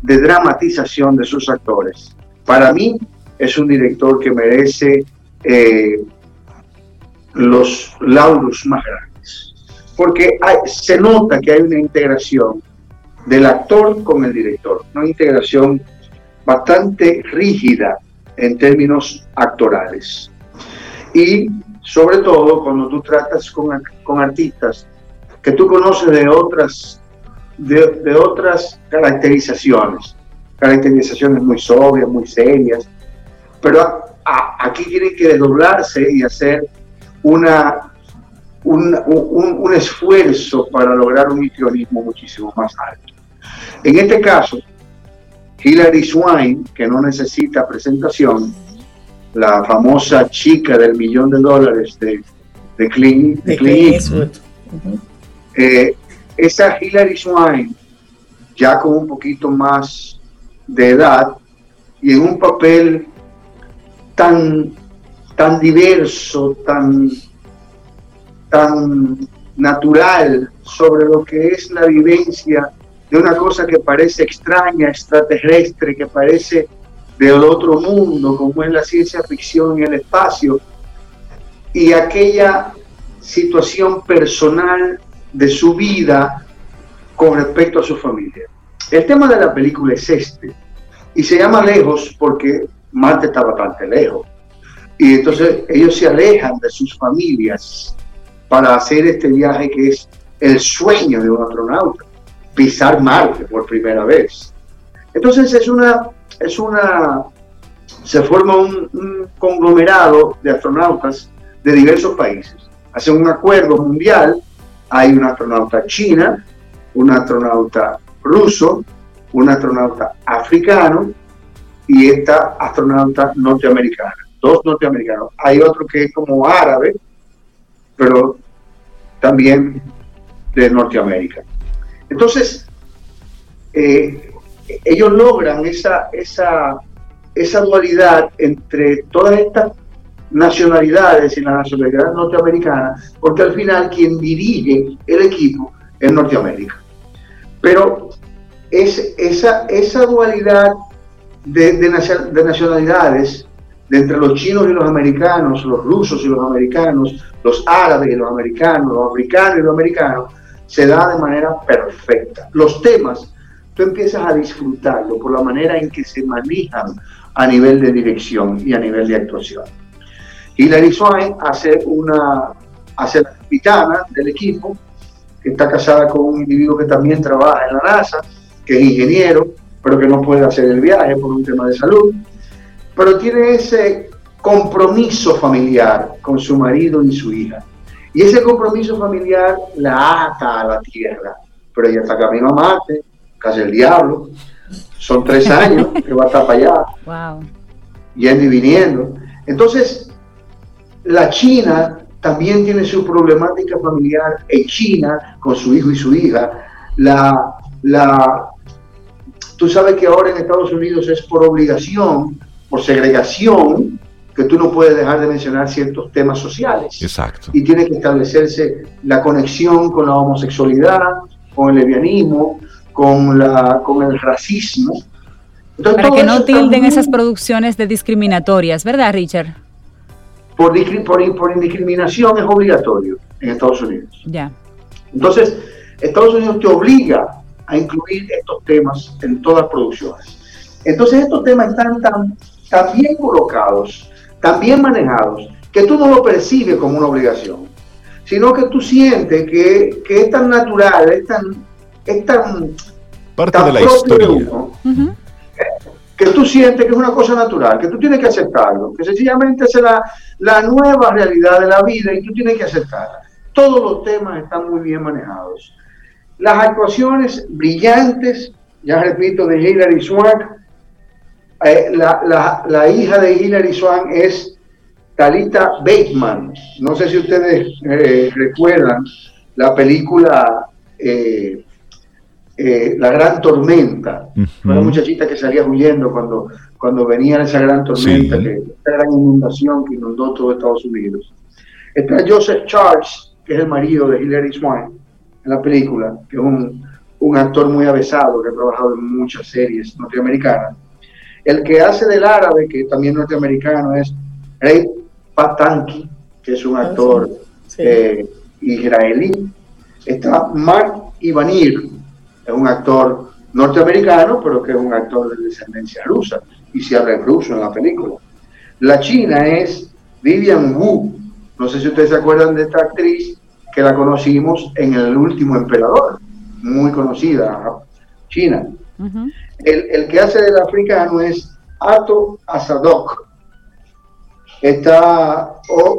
de dramatización de sus actores, para mí es un director que merece eh, los lauros más grandes, porque se nota que hay una integración del actor con el director, una integración bastante rígida en términos actorales. Y sobre todo cuando tú tratas con, con artistas que tú conoces de otras, de, otras caracterizaciones, caracterizaciones muy sobrias, muy serias, pero aquí tienen que desdoblarse y hacer una, un, un, esfuerzo para lograr un histrionismo muchísimo más alto. En este caso, Hilary Swain, que no necesita presentación, la famosa chica del millón de dólares de, de Clint, Eastwood. Eh, esa Hilary Swain, ya con un poquito más de edad y en un papel tan, tan diverso, tan, tan natural sobre lo que es la vivencia de una cosa que parece extraña, extraterrestre, que parece del otro mundo, como es la ciencia ficción en el espacio, y aquella situación personal de su vida con respecto a su familia. El tema de la película es este, y se llama Lejos porque Marte está bastante lejos. Y entonces ellos se alejan de sus familias para hacer este viaje que es el sueño de un astronauta, pisar Marte por primera vez. Entonces es una, es una, se forma un, conglomerado de astronautas de diversos países. Hacen un acuerdo mundial hay un astronauta china, un astronauta ruso, un astronauta africano y esta astronauta norteamericana, dos norteamericanos. Hay otro que es como árabe, pero también de Norteamérica. Entonces, eh, ellos logran esa, esa, esa dualidad entre todas estas nacionalidades y la nacionalidad norteamericana, porque al final quien dirige el equipo es Norteamérica. Pero es esa, esa dualidad de, de, nacionalidades de entre los chinos y los americanos, los rusos y los americanos, los árabes y los americanos, los africanos y los americanos, se da de manera perfecta. Los temas, tú empiezas a disfrutarlo por la manera en que se manejan a nivel de dirección y a nivel de actuación. Hilary Swain hace, una, hace la capitana del equipo, que está casada con un individuo que también trabaja en la NASA, que es ingeniero, pero que no puede hacer el viaje por un tema de salud. Pero tiene ese compromiso familiar con su marido y su hija. Y ese compromiso familiar la ata a la tierra. Pero ella está camino a Marte, casi el diablo. Son tres (laughs) años que va a estar para allá. Wow. Yendo y viniendo. Entonces, la China también tiene su problemática familiar en China con su hijo y su hija. La, la, tú sabes que ahora en Estados Unidos es por obligación, por segregación, que tú no puedes dejar de mencionar ciertos temas sociales. Exacto. Y tiene que establecerse la conexión con la homosexualidad, con el lesbianismo, con, la, con el racismo. Para que no tilden esas producciones de discriminatorias, ¿verdad, Richard? por, por, indiscriminación es obligatorio en Estados Unidos. Ya. Entonces, Estados Unidos te obliga a incluir estos temas en todas las producciones. Entonces, estos temas están tan, tan bien colocados, tan bien manejados, que tú no lo percibes como una obligación, sino que tú sientes que, que es tan natural, es tan... Es tan Parte de la historia que tú sientes que es una cosa natural, que tú tienes que aceptarlo, que sencillamente es la, la nueva realidad de la vida y tú tienes que aceptarla. Todos los temas están muy bien manejados. Las actuaciones brillantes, ya repito, de Hilary Swank, eh, la, la, la, hija de Hilary Swank es Talita Bateman. No sé si ustedes eh, recuerdan la película eh, la gran tormenta, una muchachita que salía huyendo cuando, cuando venía esa gran tormenta, que, esa gran inundación que inundó todo Estados Unidos. Está Joseph Charles, que es el marido de Hilary Swank en la película, que es un, un actor muy avesado que ha trabajado en muchas series norteamericanas. El que hace del árabe, que también norteamericano, es Ray Patanki, que es un ah, actor eh, israelí. Está Mark Ivanir, es un actor norteamericano, pero que es un actor de descendencia rusa y se habla en ruso en la película. La china es Vivian Wu. No sé si ustedes se acuerdan de esta actriz que la conocimos en El último emperador, muy conocida, China. el, el, que hace del africano es Ato Asadok. Está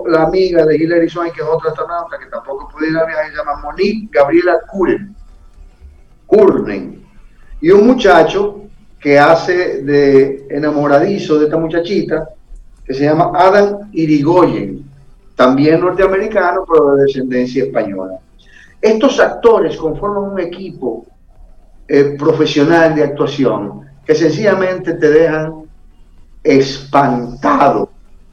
la amiga de Hilary Swank, que es otra astronauta que tampoco pudiera viajar, se llama Monique Gabriela Kuren. Kurnen. Y un muchacho que hace de enamoradizo de esta muchachita, que se llama Adam Irigoyen, también norteamericano, pero de descendencia española. Estos actores conforman un equipo eh, profesional de actuación que sencillamente te dejan espantado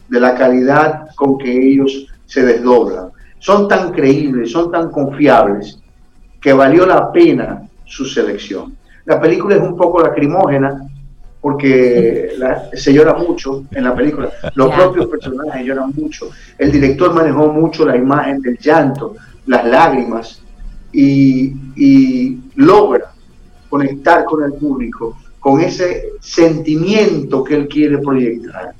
de la calidad con que ellos se desdoblan. Son tan creíbles, son tan confiables, que valió la pena su selección. La película es un poco lacrimógena porque se llora mucho en la película. Los propios personajes lloran mucho. El director manejó mucho la imagen del llanto, las lágrimas y, y logra conectar con el público con ese sentimiento que él quiere proyectar.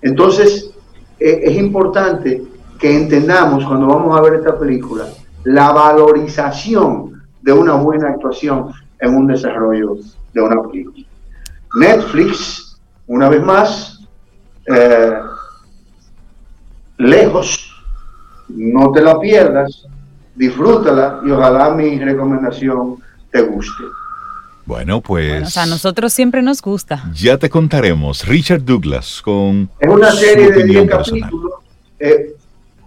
Entonces, e, es importante que entendamos cuando vamos a ver esta película la valorización de una buena actuación en un desarrollo de una película. Netflix, una vez más, eh, lejos, no te la pierdas, disfrútala y ojalá mi recomendación te guste. Bueno, pues. a nosotros siempre nos gusta. Ya te contaremos. Richard Douglas con. Es una serie de 10 capítulos. Eh,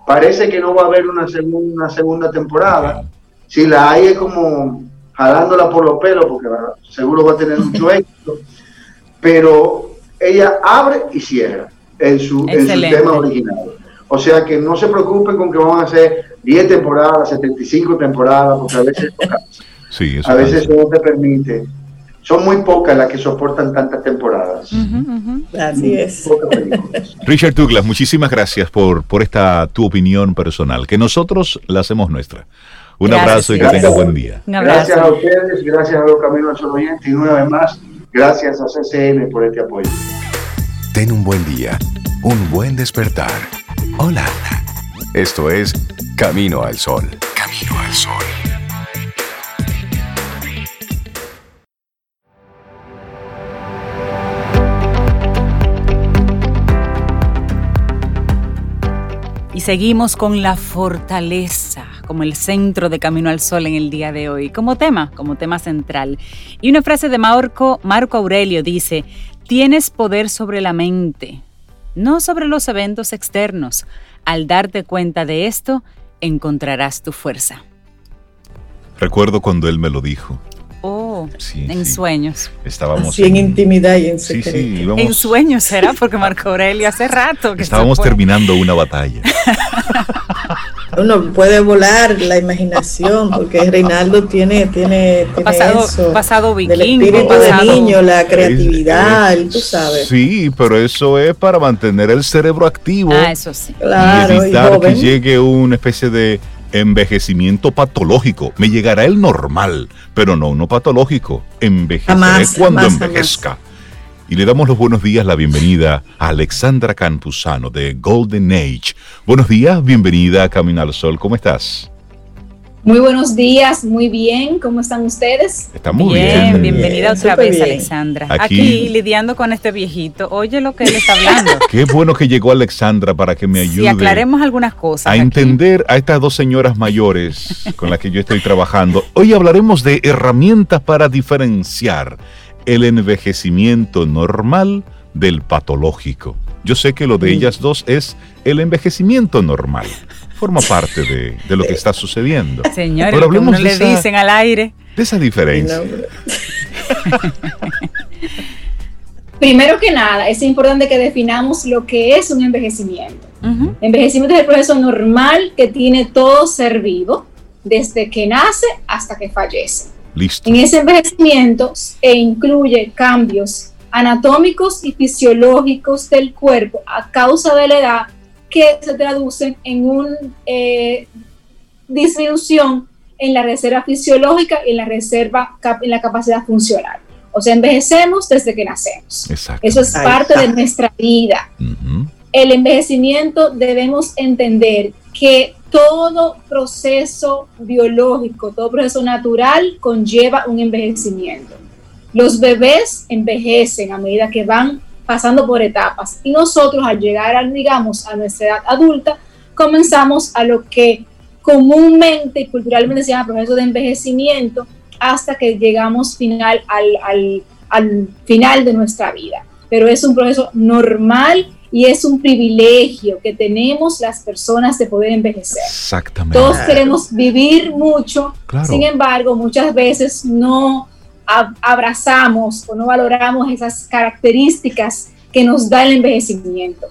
parece que no va a haber una, segunda, segunda temporada. Si la hay, es como jalándola por los pelos, porque seguro va a tener mucho (laughs) éxito. Pero ella abre y cierra en su, en su tema original. O sea que no se preocupen con que van a hacer 10 temporadas, 75 temporadas, porque a veces (laughs) a veces no te permite. Son muy pocas las que soportan tantas temporadas. Así es. (laughs) Richard Douglas, muchísimas gracias por, por esta tu opinión personal, que nosotros la hacemos nuestra. Un abrazo y que tenga buen día. Gracias a ustedes, gracias a los Caminos al Oyente y una vez más, gracias a CCN por este apoyo. Ten un buen día, un buen despertar. Hola. Esto es Camino al Sol. Camino al Sol. Y seguimos con la fortaleza como el centro de Camino al Sol en el día de hoy, como tema, como tema central. Y una frase de Marco, Marco Aurelio dice, tienes poder sobre la mente, no sobre los eventos externos. Al darte cuenta de esto, encontrarás tu fuerza. Recuerdo cuando él me lo dijo. Oh, en sueños. Estábamos en, intimidad y en secreto. En sueños será porque Marco Aurelio hace rato que estábamos terminando una batalla. (laughs) Uno puede volar la imaginación (laughs) porque Reinaldo tiene tiene, pasado, eso, pasado vikingo, del espíritu de niño, la creatividad, tú sabes. Sí, pero eso es para mantener el cerebro activo. Ah, eso sí. y evitar que llegue una especie de envejecimiento patológico. Me llegará el normal, pero no uno patológico. Envejeceré cuando envejezca. Y le damos los buenos días, la bienvenida a Alexandra Campuzano de Golden Age. Buenos días, bienvenida a Camino al Sol. ¿Cómo estás? Muy buenos días, muy bien, ¿cómo están ustedes? Estamos bien. bien. Bienvenida otra vez, Alexandra. Aquí, lidiando con este viejito. Oye lo que él está hablando. (laughs) Qué bueno que llegó Alexandra para que me ayude. Y aclaremos algunas cosas. A entender a estas dos señoras mayores con las que yo estoy trabajando. Hoy hablaremos de herramientas para diferenciar el envejecimiento normal del patológico. Yo sé que lo de ellas dos es el envejecimiento normal forma parte de, lo que está sucediendo. Señores, Pero hablemos no le dicen al aire. De esa diferencia. (laughs) Primero que nada, es importante que definamos lo que es un envejecimiento. Envejecimiento es el proceso normal que tiene todo ser vivo, desde que nace hasta que fallece. Listo. En ese envejecimiento e incluye cambios anatómicos y fisiológicos del cuerpo a causa de la edad que se traducen en una eh, disminución en la reserva fisiológica y en la reserva en la capacidad funcional. O sea, envejecemos desde que nacemos. Eso es parte de nuestra vida. El envejecimiento debemos entender que todo proceso biológico, todo proceso natural conlleva un envejecimiento. Los bebés envejecen a medida que van pasando por etapas y nosotros al llegar, digamos, a nuestra edad adulta, comenzamos a lo que comúnmente y culturalmente se llama proceso de envejecimiento hasta que llegamos final al, al final de nuestra vida. Pero es un proceso normal y es un privilegio que tenemos las personas de poder envejecer. Exactamente. Todos queremos vivir mucho, sin embargo, muchas veces no abrazamos o no valoramos esas características que nos da el envejecimiento.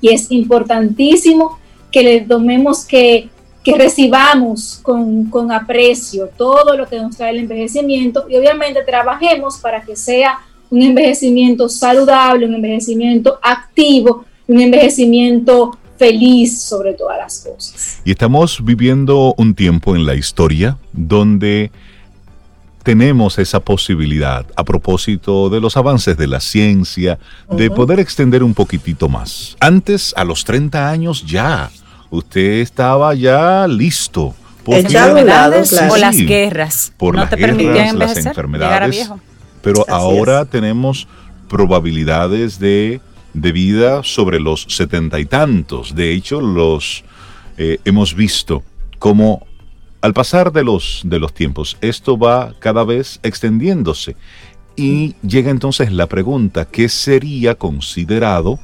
Y es importantísimo que le tomemos que, que recibamos con, con aprecio todo lo que nos trae el envejecimiento y obviamente trabajemos para que sea un envejecimiento saludable, un envejecimiento activo, un envejecimiento feliz sobre todas las cosas. Y estamos viviendo un tiempo en la historia donde tenemos esa posibilidad a propósito de los avances de la ciencia, de poder extender un poquitito más. Antes, a los 30 años ya, usted estaba ya listo. Por enfermedades o las guerras. Por no te permitían las enfermedades. Pero ahora tenemos probabilidades de, de, vida sobre los setenta y tantos. De hecho, los eh, hemos visto como al pasar de los, de los tiempos, esto va cada vez extendiéndose. Y llega entonces la pregunta, ¿qué sería considerado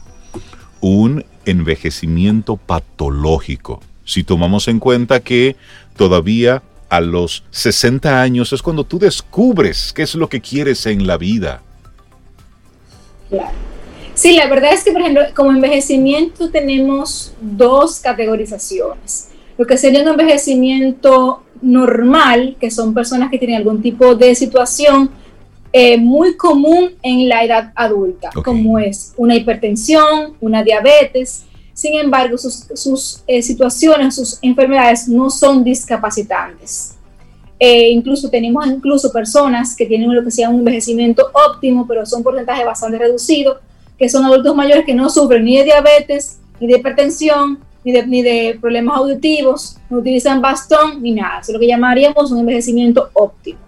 un envejecimiento patológico? Si tomamos en cuenta que todavía a los 60 años es cuando tú descubres qué es lo que quieres en la vida. Claro. Sí, la verdad es que, por ejemplo, como envejecimiento tenemos dos categorizaciones. Lo que sería un envejecimiento normal, que son personas que tienen algún tipo de situación eh, muy común en la edad adulta, como es una hipertensión, una diabetes, sin embargo, sus, eh, situaciones, sus enfermedades no son discapacitantes. Eh, incluso tenemos incluso personas que tienen lo que se llama un envejecimiento óptimo, pero son porcentajes bastante reducidos, que son adultos mayores que no sufren ni de diabetes, ni de hipertensión, ni de, ni de problemas auditivos, no utilizan bastón, ni nada. es lo que llamaríamos un envejecimiento óptimo.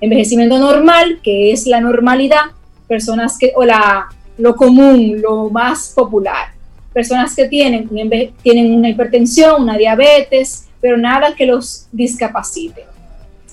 Envejecimiento normal, que es la normalidad, personas que, o la, lo común, lo más popular personas que tienen, tienen una hipertensión, una diabetes, pero nada que los discapacite.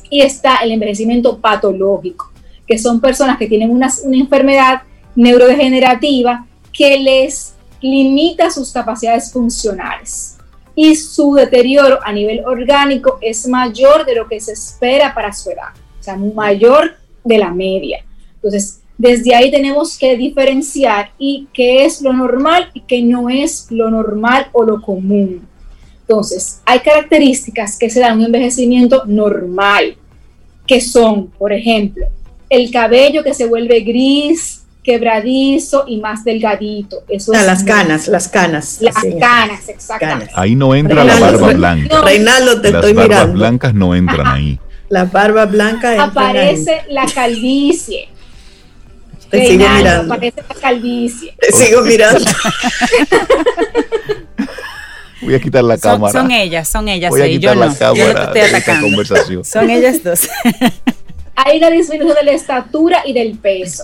Y está el envejecimiento patológico, que son personas que tienen una, una enfermedad neurodegenerativa que les limita sus capacidades funcionales y su deterioro a nivel orgánico es mayor de lo que se espera para su edad, o sea, mayor de la media. Entonces, desde ahí tenemos que diferenciar y qué es lo normal y qué no es lo normal o lo común. Entonces, hay características que se dan un envejecimiento normal, que son, por ejemplo, el cabello que se vuelve gris, quebradizo y más delgadito. Eso ah, las canas, las canas. Las canas, exactamente. Ahí no entra la barba blanca. Reinaldo, te las estoy mirando. Las barbas blancas no entran ahí. La barba blanca Aparece la calvicie. Te sigo mirando. Parece la calvicie. Te sigo mirando. (laughs) Voy a quitar la cámara. Son ellas, son ellas. Voy a quitar la cámara de esta conversación. Son ellas dos. Hay una disminución de la estatura y del peso.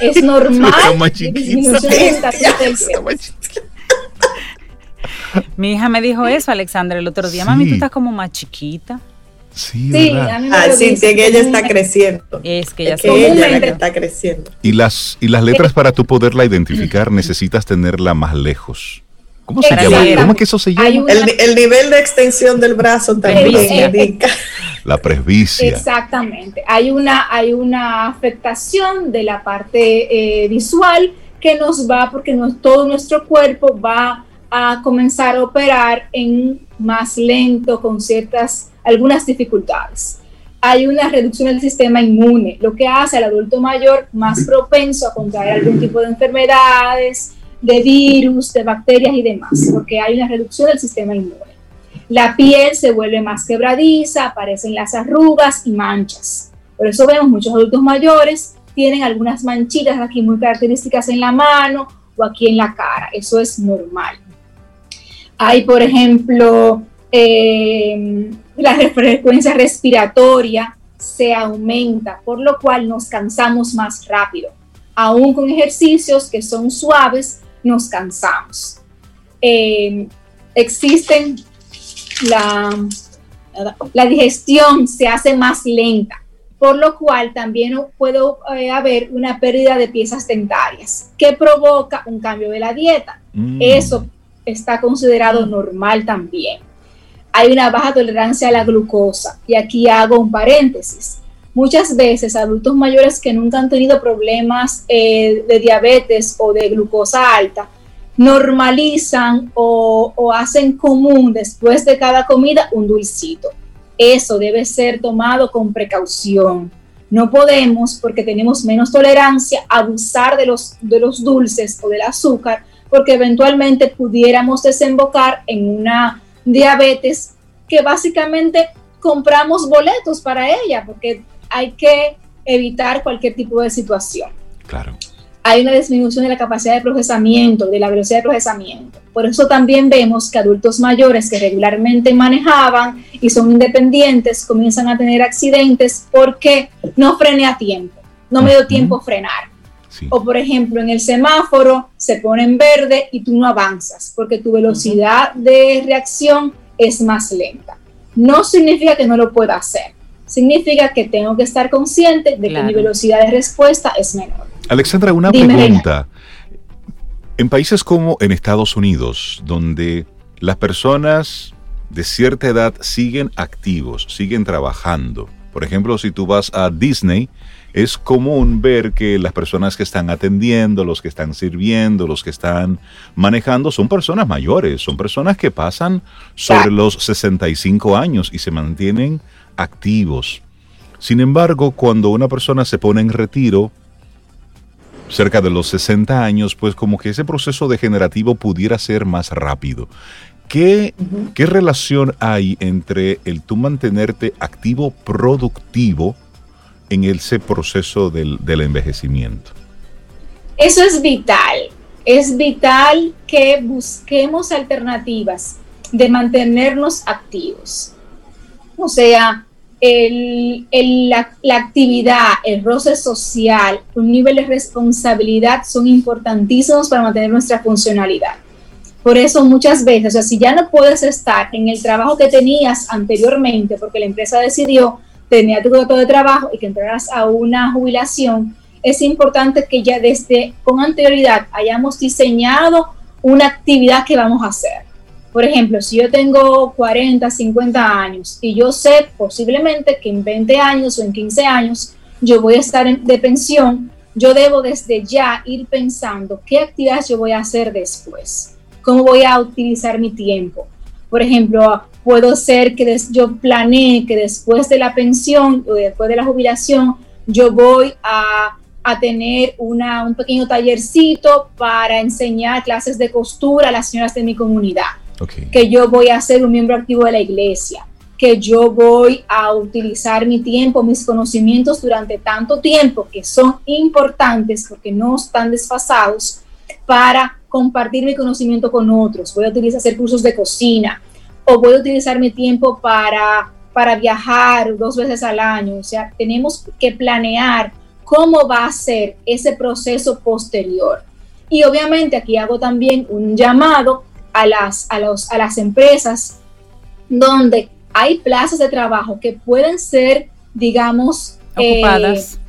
es (laughs) normal. Más disminución de la estatura y del peso. Mi hija me dijo eso, Alexandra, el otro día. Mami, tú estás como más chiquita. Sí, sí a mí me ah, sí, que ella está creciendo. Es que ella, está creciendo. Y las, y las letras para tú poderla identificar necesitas tenerla más lejos. ¿Cómo se llama? ¿Cómo es que eso se llama? El, el, nivel de extensión del brazo también indica. la presbicia. Exactamente. Hay una, hay una afectación de la parte eh, visual que nos va, porque no, todo nuestro cuerpo va a comenzar a operar en más lento, con ciertas, algunas dificultades. Hay una reducción del sistema inmune, lo que hace al adulto mayor más propenso a contraer algún tipo de enfermedades, de virus, de bacterias y demás, porque hay una reducción del sistema inmune. La piel se vuelve más quebradiza, aparecen las arrugas y manchas. Por eso vemos muchos adultos mayores tienen algunas manchitas aquí muy características en la mano o aquí en la cara. Eso es normal. Hay, por ejemplo, eh, la frecuencia respiratoria se aumenta, por lo cual nos cansamos más rápido. Aún con ejercicios que son suaves, nos cansamos. Eh, existen la, la digestión se hace más lenta, por lo cual también puede eh, haber una pérdida de piezas dentarias que provoca un cambio de la dieta. Mm. Eso está considerado normal también. Hay una baja tolerancia a la glucosa y aquí hago un paréntesis. Muchas veces adultos mayores que nunca han tenido problemas eh, de diabetes o de glucosa alta normalizan o, hacen común después de cada comida un dulcito. Eso debe ser tomado con precaución. No podemos, porque tenemos menos tolerancia, abusar de los dulces o del azúcar, porque eventualmente pudiéramos desembocar en una diabetes que básicamente compramos boletos para ella, porque hay que evitar cualquier tipo de situación. Claro hay una disminución de la capacidad de procesamiento, de la velocidad de procesamiento. Por eso también vemos que adultos mayores que regularmente manejaban y son independientes comienzan a tener accidentes porque no frené a tiempo, no me dio tiempo frenar. O por ejemplo, en el semáforo se pone en verde y tú no avanzas porque tu velocidad de reacción es más lenta. No significa que no lo pueda hacer, significa que tengo que estar consciente de que mi velocidad de respuesta es menor. Alexandra, una pregunta. En países como en Estados Unidos, donde las personas de cierta edad siguen activos, siguen trabajando. Por ejemplo, si tú vas a Disney, es común ver que las personas que están atendiendo, los que están sirviendo, los que están manejando, son personas mayores, son personas que pasan sobre los 65 años y se mantienen activos. Sin embargo, cuando una persona se pone en retiro, cerca de los 60 años, pues como que ese proceso degenerativo pudiera ser más rápido. ¿Qué, ¿Qué, relación hay entre el tú mantenerte activo, productivo en ese proceso del, del envejecimiento? Eso es vital. Es vital que busquemos alternativas de mantenernos activos. O sea, el, la, actividad, el roce social, un nivel de responsabilidad son importantísimos para mantener nuestra funcionalidad. Por eso muchas veces, o sea, si ya no puedes estar en el trabajo que tenías anteriormente, porque la empresa decidió tener tu contrato de trabajo y que entraras a una jubilación, es importante que ya desde con anterioridad hayamos diseñado una actividad que vamos a hacer por ejemplo, si yo tengo 40, 50 años y yo sé posiblemente que en 20 años o en 15 años yo voy a estar de pensión, yo debo desde ya ir pensando qué actividades yo voy a hacer después, cómo voy a utilizar mi tiempo. Por ejemplo, puedo ser que yo planee que después de la pensión o después de la jubilación yo voy a, a tener una, un pequeño tallercito para enseñar clases de costura a las señoras de mi comunidad. Que yo voy a ser un miembro activo de la iglesia, que yo voy a utilizar mi tiempo, mis conocimientos durante tanto tiempo que son importantes porque no están desfasados para compartir mi conocimiento con otros. Voy a utilizar hacer cursos de cocina o voy a utilizar mi tiempo para, para viajar dos veces al año. O sea, tenemos que planear cómo va a ser ese proceso posterior. Y obviamente aquí hago también un llamado a las, a, los, a las empresas donde hay plazas de trabajo que pueden ser, digamos, ocupadas. Eh,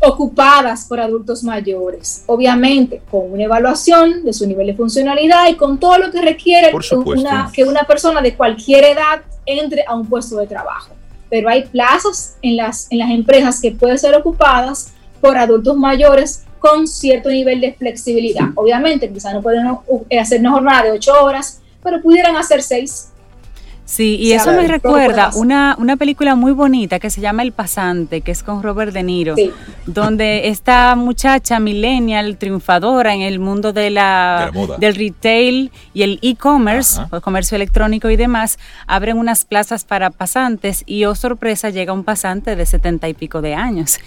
ocupadas por adultos mayores, obviamente con una evaluación de su nivel de funcionalidad y con todo lo que requiere una, que una persona de cualquier edad entre a un puesto de trabajo. pero hay plazas en las, en las empresas que pueden ser ocupadas por adultos mayores con cierto nivel de flexibilidad. Obviamente, quizás no pueden hacer una jornada de ocho horas, pero pudieran hacer seis Sí, y eso me recuerda una, una película muy bonita que se llama El Pasante, que es con Robert De Niro, donde esta muchacha millennial triunfadora en el mundo de la, del retail y el e-commerce, el comercio electrónico y demás, abren unas plazas para pasantes y oh sorpresa llega un pasante de setenta y pico de años.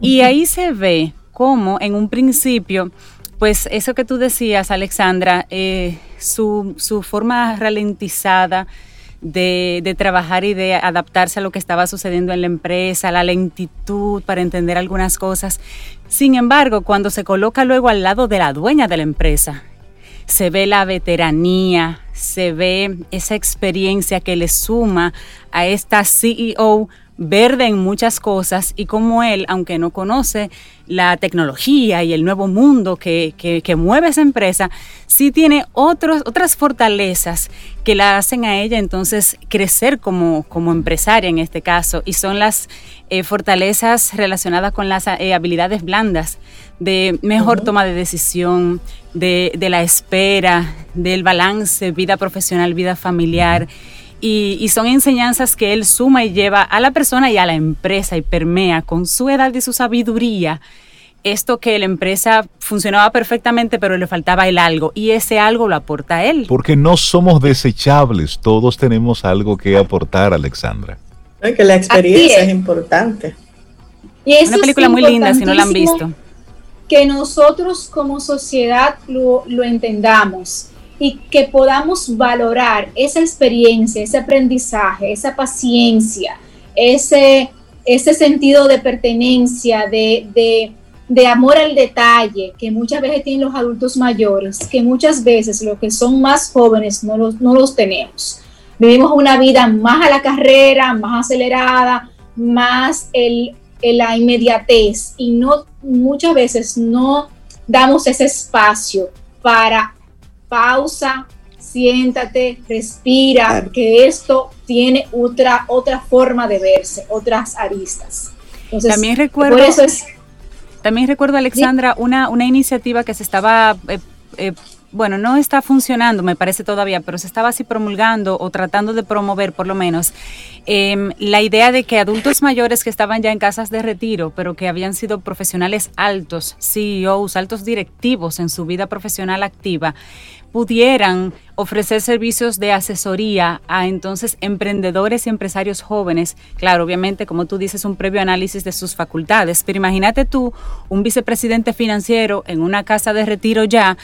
Y ahí se ve cómo en un principio pues eso que tú decías, Alexandra, eh, su, su, forma ralentizada de, trabajar y de adaptarse a lo que estaba sucediendo en la empresa, la lentitud para entender algunas cosas. Sin embargo, cuando se coloca luego al lado de la dueña de la empresa, se ve la veteranía, se ve esa experiencia que le suma a esta CEO verde en muchas cosas y como él, aunque no conoce la tecnología y el nuevo mundo que, que, mueve esa empresa, sí tiene otros, otras fortalezas que la hacen a ella entonces crecer como, como empresaria en este caso y son las eh, fortalezas relacionadas con las eh, habilidades blandas de mejor toma de decisión, de, de, la espera, del balance, vida profesional, vida familiar. Y, son enseñanzas que él suma y lleva a la persona y a la empresa y permea con su edad y su sabiduría esto que la empresa funcionaba perfectamente pero le faltaba el algo y ese algo lo aporta él. Porque no somos desechables, todos tenemos algo que aportar, Alexandra. que la experiencia es. importante. Y Una película muy linda si no la han visto. Que nosotros como sociedad lo, lo entendamos y que podamos valorar esa experiencia, ese aprendizaje, esa paciencia, ese, ese sentido de pertenencia, de, amor al detalle que muchas veces tienen los adultos mayores, que muchas veces los que son más jóvenes no los, no los tenemos. Vivimos una vida más a la carrera, más acelerada, más el, la inmediatez y no muchas veces no damos ese espacio para pausa, siéntate, respira, que esto tiene otra, otra forma de verse, otras aristas. también recuerdo, también recuerdo, Alexandra, una, una iniciativa que se estaba eh, eh, bueno, no está funcionando, me parece todavía, pero se estaba así promulgando o tratando de promover por lo menos em, la idea de que adultos mayores que estaban ya en casas de retiro, pero que habían sido profesionales altos, CEOs, altos directivos en su vida profesional activa, pudieran ofrecer servicios de asesoría a entonces emprendedores y empresarios jóvenes. Claro, obviamente, como tú dices, un previo análisis de sus facultades, pero imagínate tú, un vicepresidente financiero en una casa de retiro ya,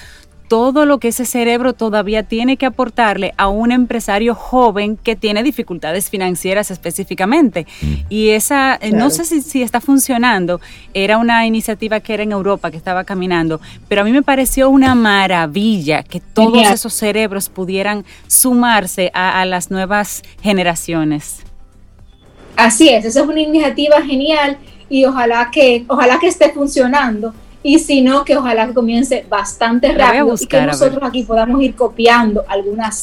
todo lo que ese cerebro todavía tiene que aportarle a un empresario joven que tiene dificultades financieras específicamente. Mm. Y esa, eh, no sé si, está funcionando, era una iniciativa que era en Europa, que estaba caminando, pero a mí me pareció una maravilla que todos esos cerebros pudieran sumarse a, a las nuevas generaciones. Así es, esa es una iniciativa genial y ojalá que, ojalá que esté funcionando y si no, que ojalá que comience bastante rápido y que nosotros aquí podamos ir copiando algunas,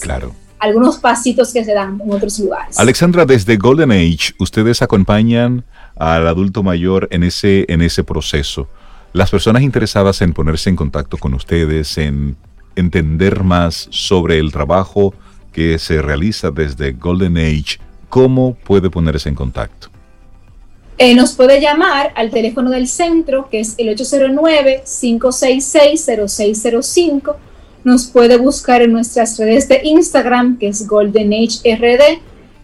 algunos pasitos que se dan en otros lugares. Alexandra, desde Golden Age, ustedes acompañan al adulto mayor en ese, en ese proceso. Las personas interesadas en ponerse en contacto con ustedes, en entender más sobre el trabajo que se realiza desde Golden Age, ¿cómo puede ponerse en contacto? Eh, nos puede llamar al teléfono del centro, que es el 809-566-0605. Nos puede buscar en nuestras redes de Instagram, que es Golden Age RD.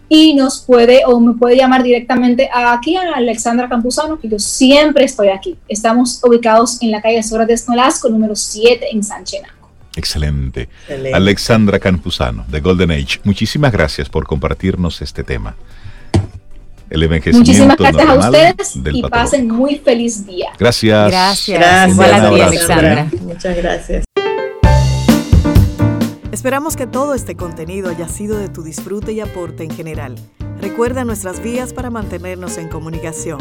Y nos puede o me puede llamar directamente aquí a Alexandra Campuzano, que yo siempre estoy aquí. Estamos ubicados en la calle Sora de Esnolasco, número 7 en San Excelente. Excelente. Alexandra Campuzano, de Golden Age. Muchísimas gracias por compartirnos este tema el Muchísimas gracias a ustedes y pasen muy feliz día. Gracias. Gracias. gracias. Alexandra. Muchas gracias. Esperamos que todo este contenido haya sido de tu disfrute y aporte en general. Recuerda nuestras vías para mantenernos en comunicación.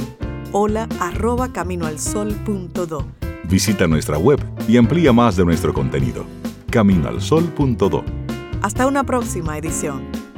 Hola arroba caminoalsol.do. Visita nuestra web y amplía más de nuestro contenido. Caminoalsol.do. Hasta una próxima edición.